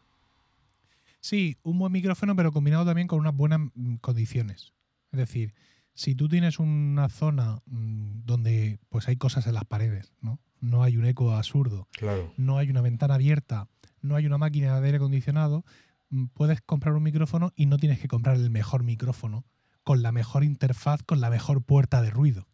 Sí, un buen micrófono, pero combinado también con unas buenas mm, condiciones. Es decir, si tú tienes una zona mm, donde pues hay cosas en las paredes, ¿no? No hay un eco absurdo, claro. no hay una ventana abierta, no hay una máquina de aire acondicionado, mm, puedes comprar un micrófono y no tienes que comprar el mejor micrófono con la mejor interfaz, con la mejor puerta de ruido.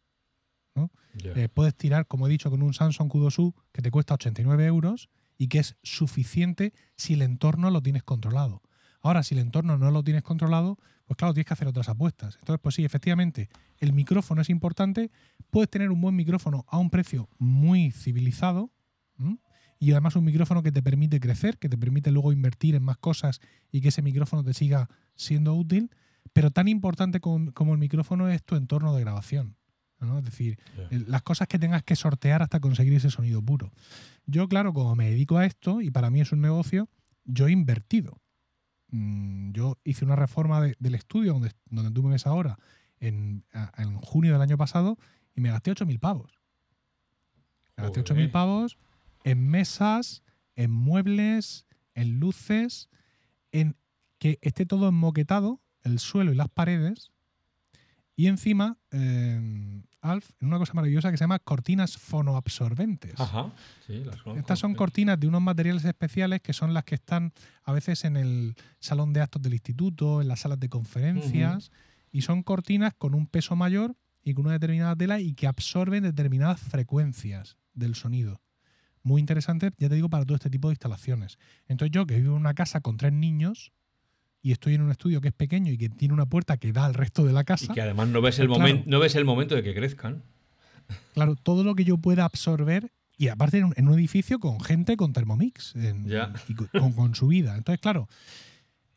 Eh, puedes tirar, como he dicho, con un Samsung Q2U que te cuesta 89 euros y que es suficiente si el entorno lo tienes controlado. Ahora, si el entorno no lo tienes controlado, pues claro, tienes que hacer otras apuestas. Entonces, pues sí, efectivamente, el micrófono es importante. Puedes tener un buen micrófono a un precio muy civilizado y además un micrófono que te permite crecer, que te permite luego invertir en más cosas y que ese micrófono te siga siendo útil. Pero tan importante como el micrófono es tu entorno de grabación. ¿no? Es decir, las cosas que tengas que sortear hasta conseguir ese sonido puro. Yo, claro, como me dedico a esto y para mí es un negocio, yo he invertido. Mm, yo hice una reforma del estudio donde, donde tú me ves ahora en, en junio del año pasado y me gasté 8.000 pavos. Me gasté 8.000 pavos en mesas, en muebles, en luces, en que esté todo enmoquetado, el suelo y las paredes, y encima, eh, Alf, en una cosa maravillosa que se llama cortinas fonoabsorbentes. Ajá, sí, las Estas son cortinas de unos materiales especiales que son las que están a veces en el salón de actos del instituto, en las salas de conferencias, y son cortinas con un peso mayor y con una determinada tela y que absorben determinadas frecuencias del sonido. Muy interesante, ya te digo, para todo este tipo de instalaciones. Entonces yo que vivo en una casa con tres niños, y estoy en un estudio que es pequeño y que tiene una puerta que da al resto de la casa. Y que además no ves, el, momento no ves el momento de que crezcan. Claro, todo lo que yo pueda absorber, y aparte en un, edificio con gente con Thermomix y con, su vida. Entonces, claro,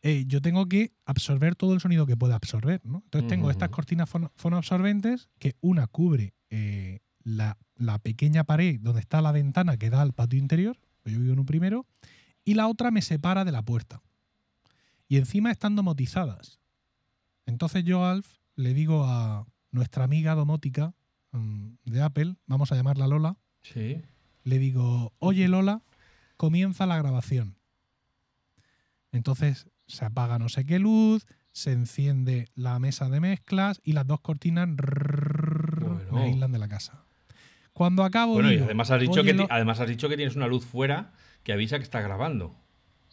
eh, yo tengo que absorber todo el sonido que pueda absorber. ¿no? Entonces tengo estas cortinas fonoabsorbentes que una cubre eh, la, la, pequeña pared donde está la ventana que da al patio interior, yo vivo en un primero, y la otra me separa de la puerta y encima están domotizadas. Entonces yo, Alf, le digo a nuestra amiga domótica mm, de Apple, vamos a llamarla Lola, sí. le digo, oye Lola, comienza la grabación. Entonces se apaga no sé qué luz, se enciende la mesa de mezclas y las dos cortinas me aíslan de la casa. Cuando acabo. Bueno, y además has, dicho que, además has dicho que tienes una luz fuera que avisa que está grabando.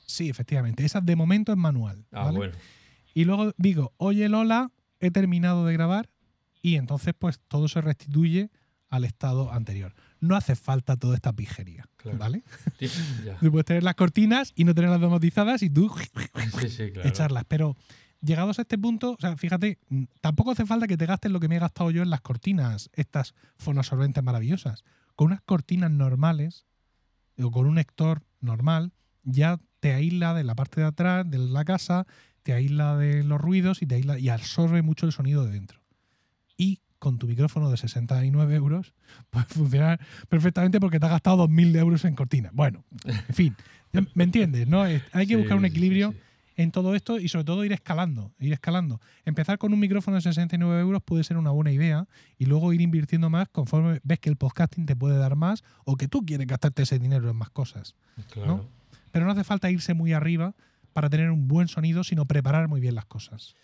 Sí, efectivamente. Esa de momento es manual. Ah, bueno. Y luego digo, oye Lola, he terminado de grabar y entonces pues todo se restituye al estado anterior. No hace falta toda esta pijería, ¿vale? tú puedes tener las cortinas y no tenerlas domotizadas y tú echarlas. Pero llegados a este punto, o sea, fíjate, tampoco hace falta que te gastes lo que me he gastado yo en las cortinas, estas fonoabsorbentes maravillosas. Con unas cortinas normales o con un lector normal, ya te aísla de la parte de atrás de la casa, te aísla de los ruidos y te aísla y absorbe mucho el sonido de dentro. Y con tu micrófono de 69 euros puede funcionar perfectamente porque te has gastado 2.000 euros en cortina. Bueno, en fin, ¿me entiendes? ¿no? Hay que buscar un equilibrio en todo esto y sobre todo ir escalando, ir escalando. Empezar con un micrófono de 69 euros puede ser una buena idea y luego ir invirtiendo más conforme ves que el podcasting te puede dar más o que tú quieres gastarte ese dinero en más cosas. Claro. Pero no hace falta irse muy arriba para tener un buen sonido, sino preparar muy bien las cosas.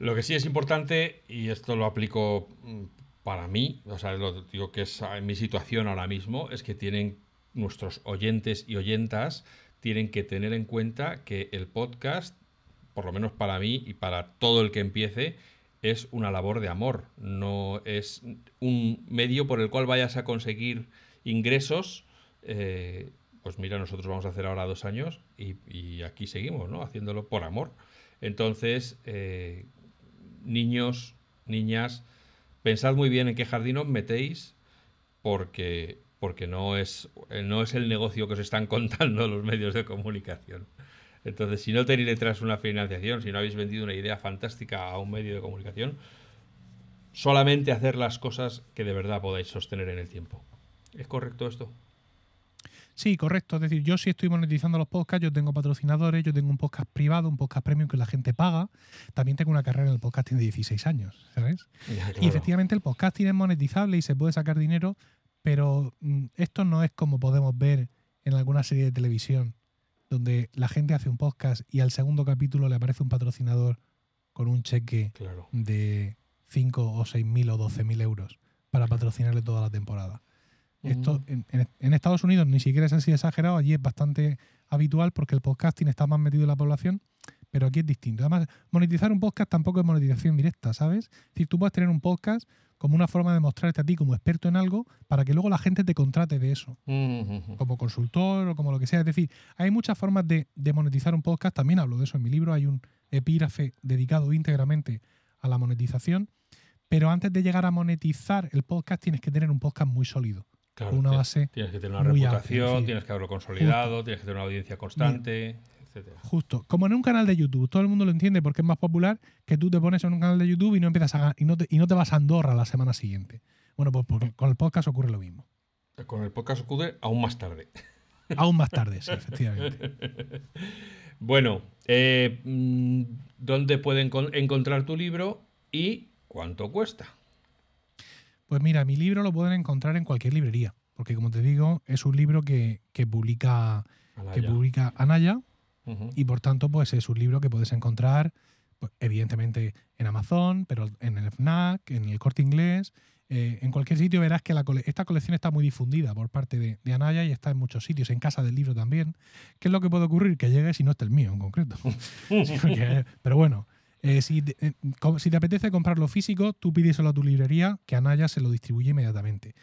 Lo que sí es importante, y esto lo aplico mm, para mí, o sea, lo digo que es en mi situación ahora mismo, es que tienen nuestros oyentes y oyentas tienen que tener en cuenta que el podcast, por lo menos para mí y para todo el que empiece, es una labor de amor, no es un medio por el cual vayas a conseguir ingresos eh, pues mira, nosotros vamos a hacer ahora dos años y, aquí seguimos, ¿no? Haciéndolo por amor. Entonces, eh, niños, niñas, pensad muy bien en qué jardín os metéis porque, porque no, es, no es el negocio que os están contando los medios de comunicación. Entonces, si no tenéis detrás una financiación, si no habéis vendido una idea fantástica a un medio de comunicación, solamente hacer las cosas que de verdad podáis sostener en el tiempo. ¿Es correcto esto? Sí, correcto. Es decir, yo sí estoy monetizando los podcasts, yo tengo patrocinadores, yo tengo un podcast privado, un podcast premium que la gente paga. También tengo una carrera en el podcasting de 16 años, ¿sabes? Y efectivamente el podcasting es monetizable y se puede sacar dinero, pero mm, esto no es como podemos ver en alguna serie de televisión, donde la gente hace un podcast y al segundo capítulo le aparece un patrocinador con un cheque de 5 o 6 mil o 12 mil euros para patrocinarle toda la temporada. Esto en, Estados Unidos ni siquiera es así exagerado, allí es bastante habitual porque el podcasting está más metido en la población, pero aquí es distinto. Además, monetizar un podcast tampoco es monetización directa, ¿sabes? Es decir, tú puedes tener un podcast como una forma de mostrarte a ti como experto en algo para que luego la gente te contrate de eso, como consultor o como lo que sea. Es decir, hay muchas formas de, de monetizar un podcast, también hablo de eso en mi libro, hay un epígrafe dedicado íntegramente a la monetización, pero antes de llegar a monetizar el podcast tienes que tener un podcast muy sólido una base. Tienes que tener una reputación, tienes que haberlo consolidado, tienes que tener una audiencia constante. etcétera. Justo. Como en un canal de YouTube, todo el mundo lo entiende porque es más popular que tú te pones en un canal de YouTube y no empiezas a y no te, y no te vas a Andorra la semana siguiente. Bueno, pues con el podcast ocurre lo mismo. Con el podcast ocurre aún más tarde. Aún más tarde, sí, efectivamente. bueno, eh, mm, ¿dónde pueden encontrar tu libro y cuánto cuesta? Pues mira, mi libro lo pueden encontrar en cualquier librería, porque como te digo, es un libro que, publica Anaya, que publica Anaya y por tanto pues es un libro que puedes encontrar pues, evidentemente en Amazon, pero en el FNAC, en el Corte Inglés, eh, en cualquier sitio verás que esta colección está muy difundida por parte de, Anaya y está en muchos sitios, en casa del libro también. ¿Qué es lo que puede ocurrir? Que llegue si no está el mío en concreto. pero bueno, eh, si, eh, si, te apetece comprarlo físico, tú pídeselo a tu librería, que Anaya se lo distribuye inmediatamente.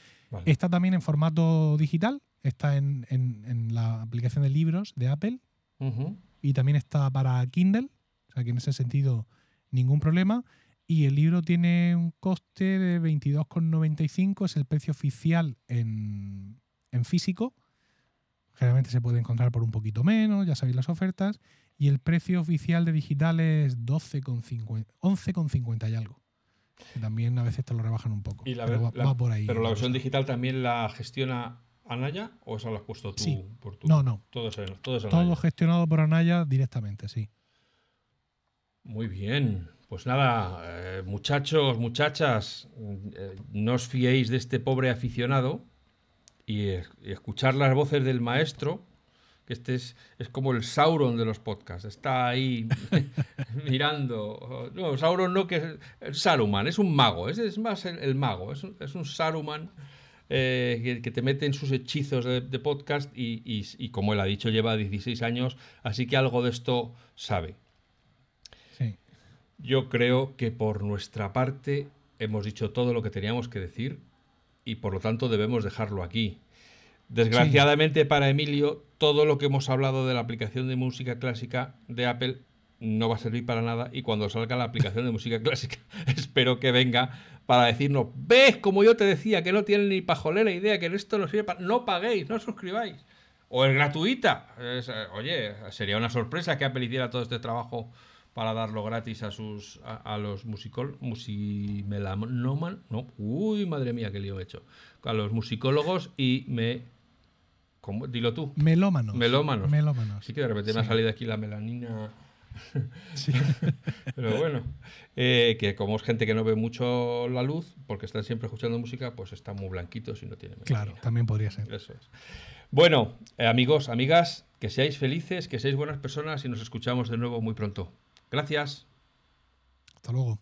Está también en formato digital, está en, la aplicación de libros de Apple y también está para Kindle, o sea que en ese sentido ningún problema. Y el libro tiene un coste de 22,95, es el precio oficial en, físico. Generalmente se puede encontrar por un poquito menos, ya sabéis las ofertas. Y el precio oficial de digital es 12,50, 11,50 y algo. Que también a veces te lo rebajan un poco. pero va, por ahí. ¿Pero la versión digital también la gestiona Anaya o eso lo has puesto tú? Sí. Por tu, no, no. Todo, todo, todo gestionado por Anaya directamente, sí. Muy bien. Pues nada, eh, muchachos, muchachas, eh, no os fiéis de este pobre aficionado y, escuchar las voces del maestro, que este es, es, como el Sauron de los podcasts, está ahí mirando. No, Sauron no, que es Saruman, es un mago, es, es más el, mago, es un, es un Saruman. Eh, que, te mete en sus hechizos de, podcast y, y, como él ha dicho, lleva 16 años, así que algo de esto sabe. Yo creo que por nuestra parte hemos dicho todo lo que teníamos que decir y por lo tanto debemos dejarlo aquí. Desgraciadamente para Emilio, todo lo que hemos hablado de la aplicación de música clásica de Apple no va a servir para nada y cuando salga la aplicación de música clásica espero que venga para decirnos, ves como yo te decía que no tienen ni pajolera idea, que esto no sirve para... No paguéis, no suscribáis. O es gratuita. Eh, oye, sería una sorpresa que Apple hiciera todo este trabajo para darlo gratis a sus a, los musicol no uy madre mía qué lío he hecho a los musicólogos y me ¿cómo? dilo tú. Melómanos. Melómanos. Melómanos. Sí que de repente me ha salido aquí la melanina. Sí. pero bueno eh, que como es gente que no ve mucho la luz porque están siempre escuchando música pues están muy blanquitos y no tienen claro también podría ser. Eso es. Bueno eh, amigos amigas que seáis felices que seáis buenas personas y nos escuchamos de nuevo muy pronto. Gracias. Hasta luego.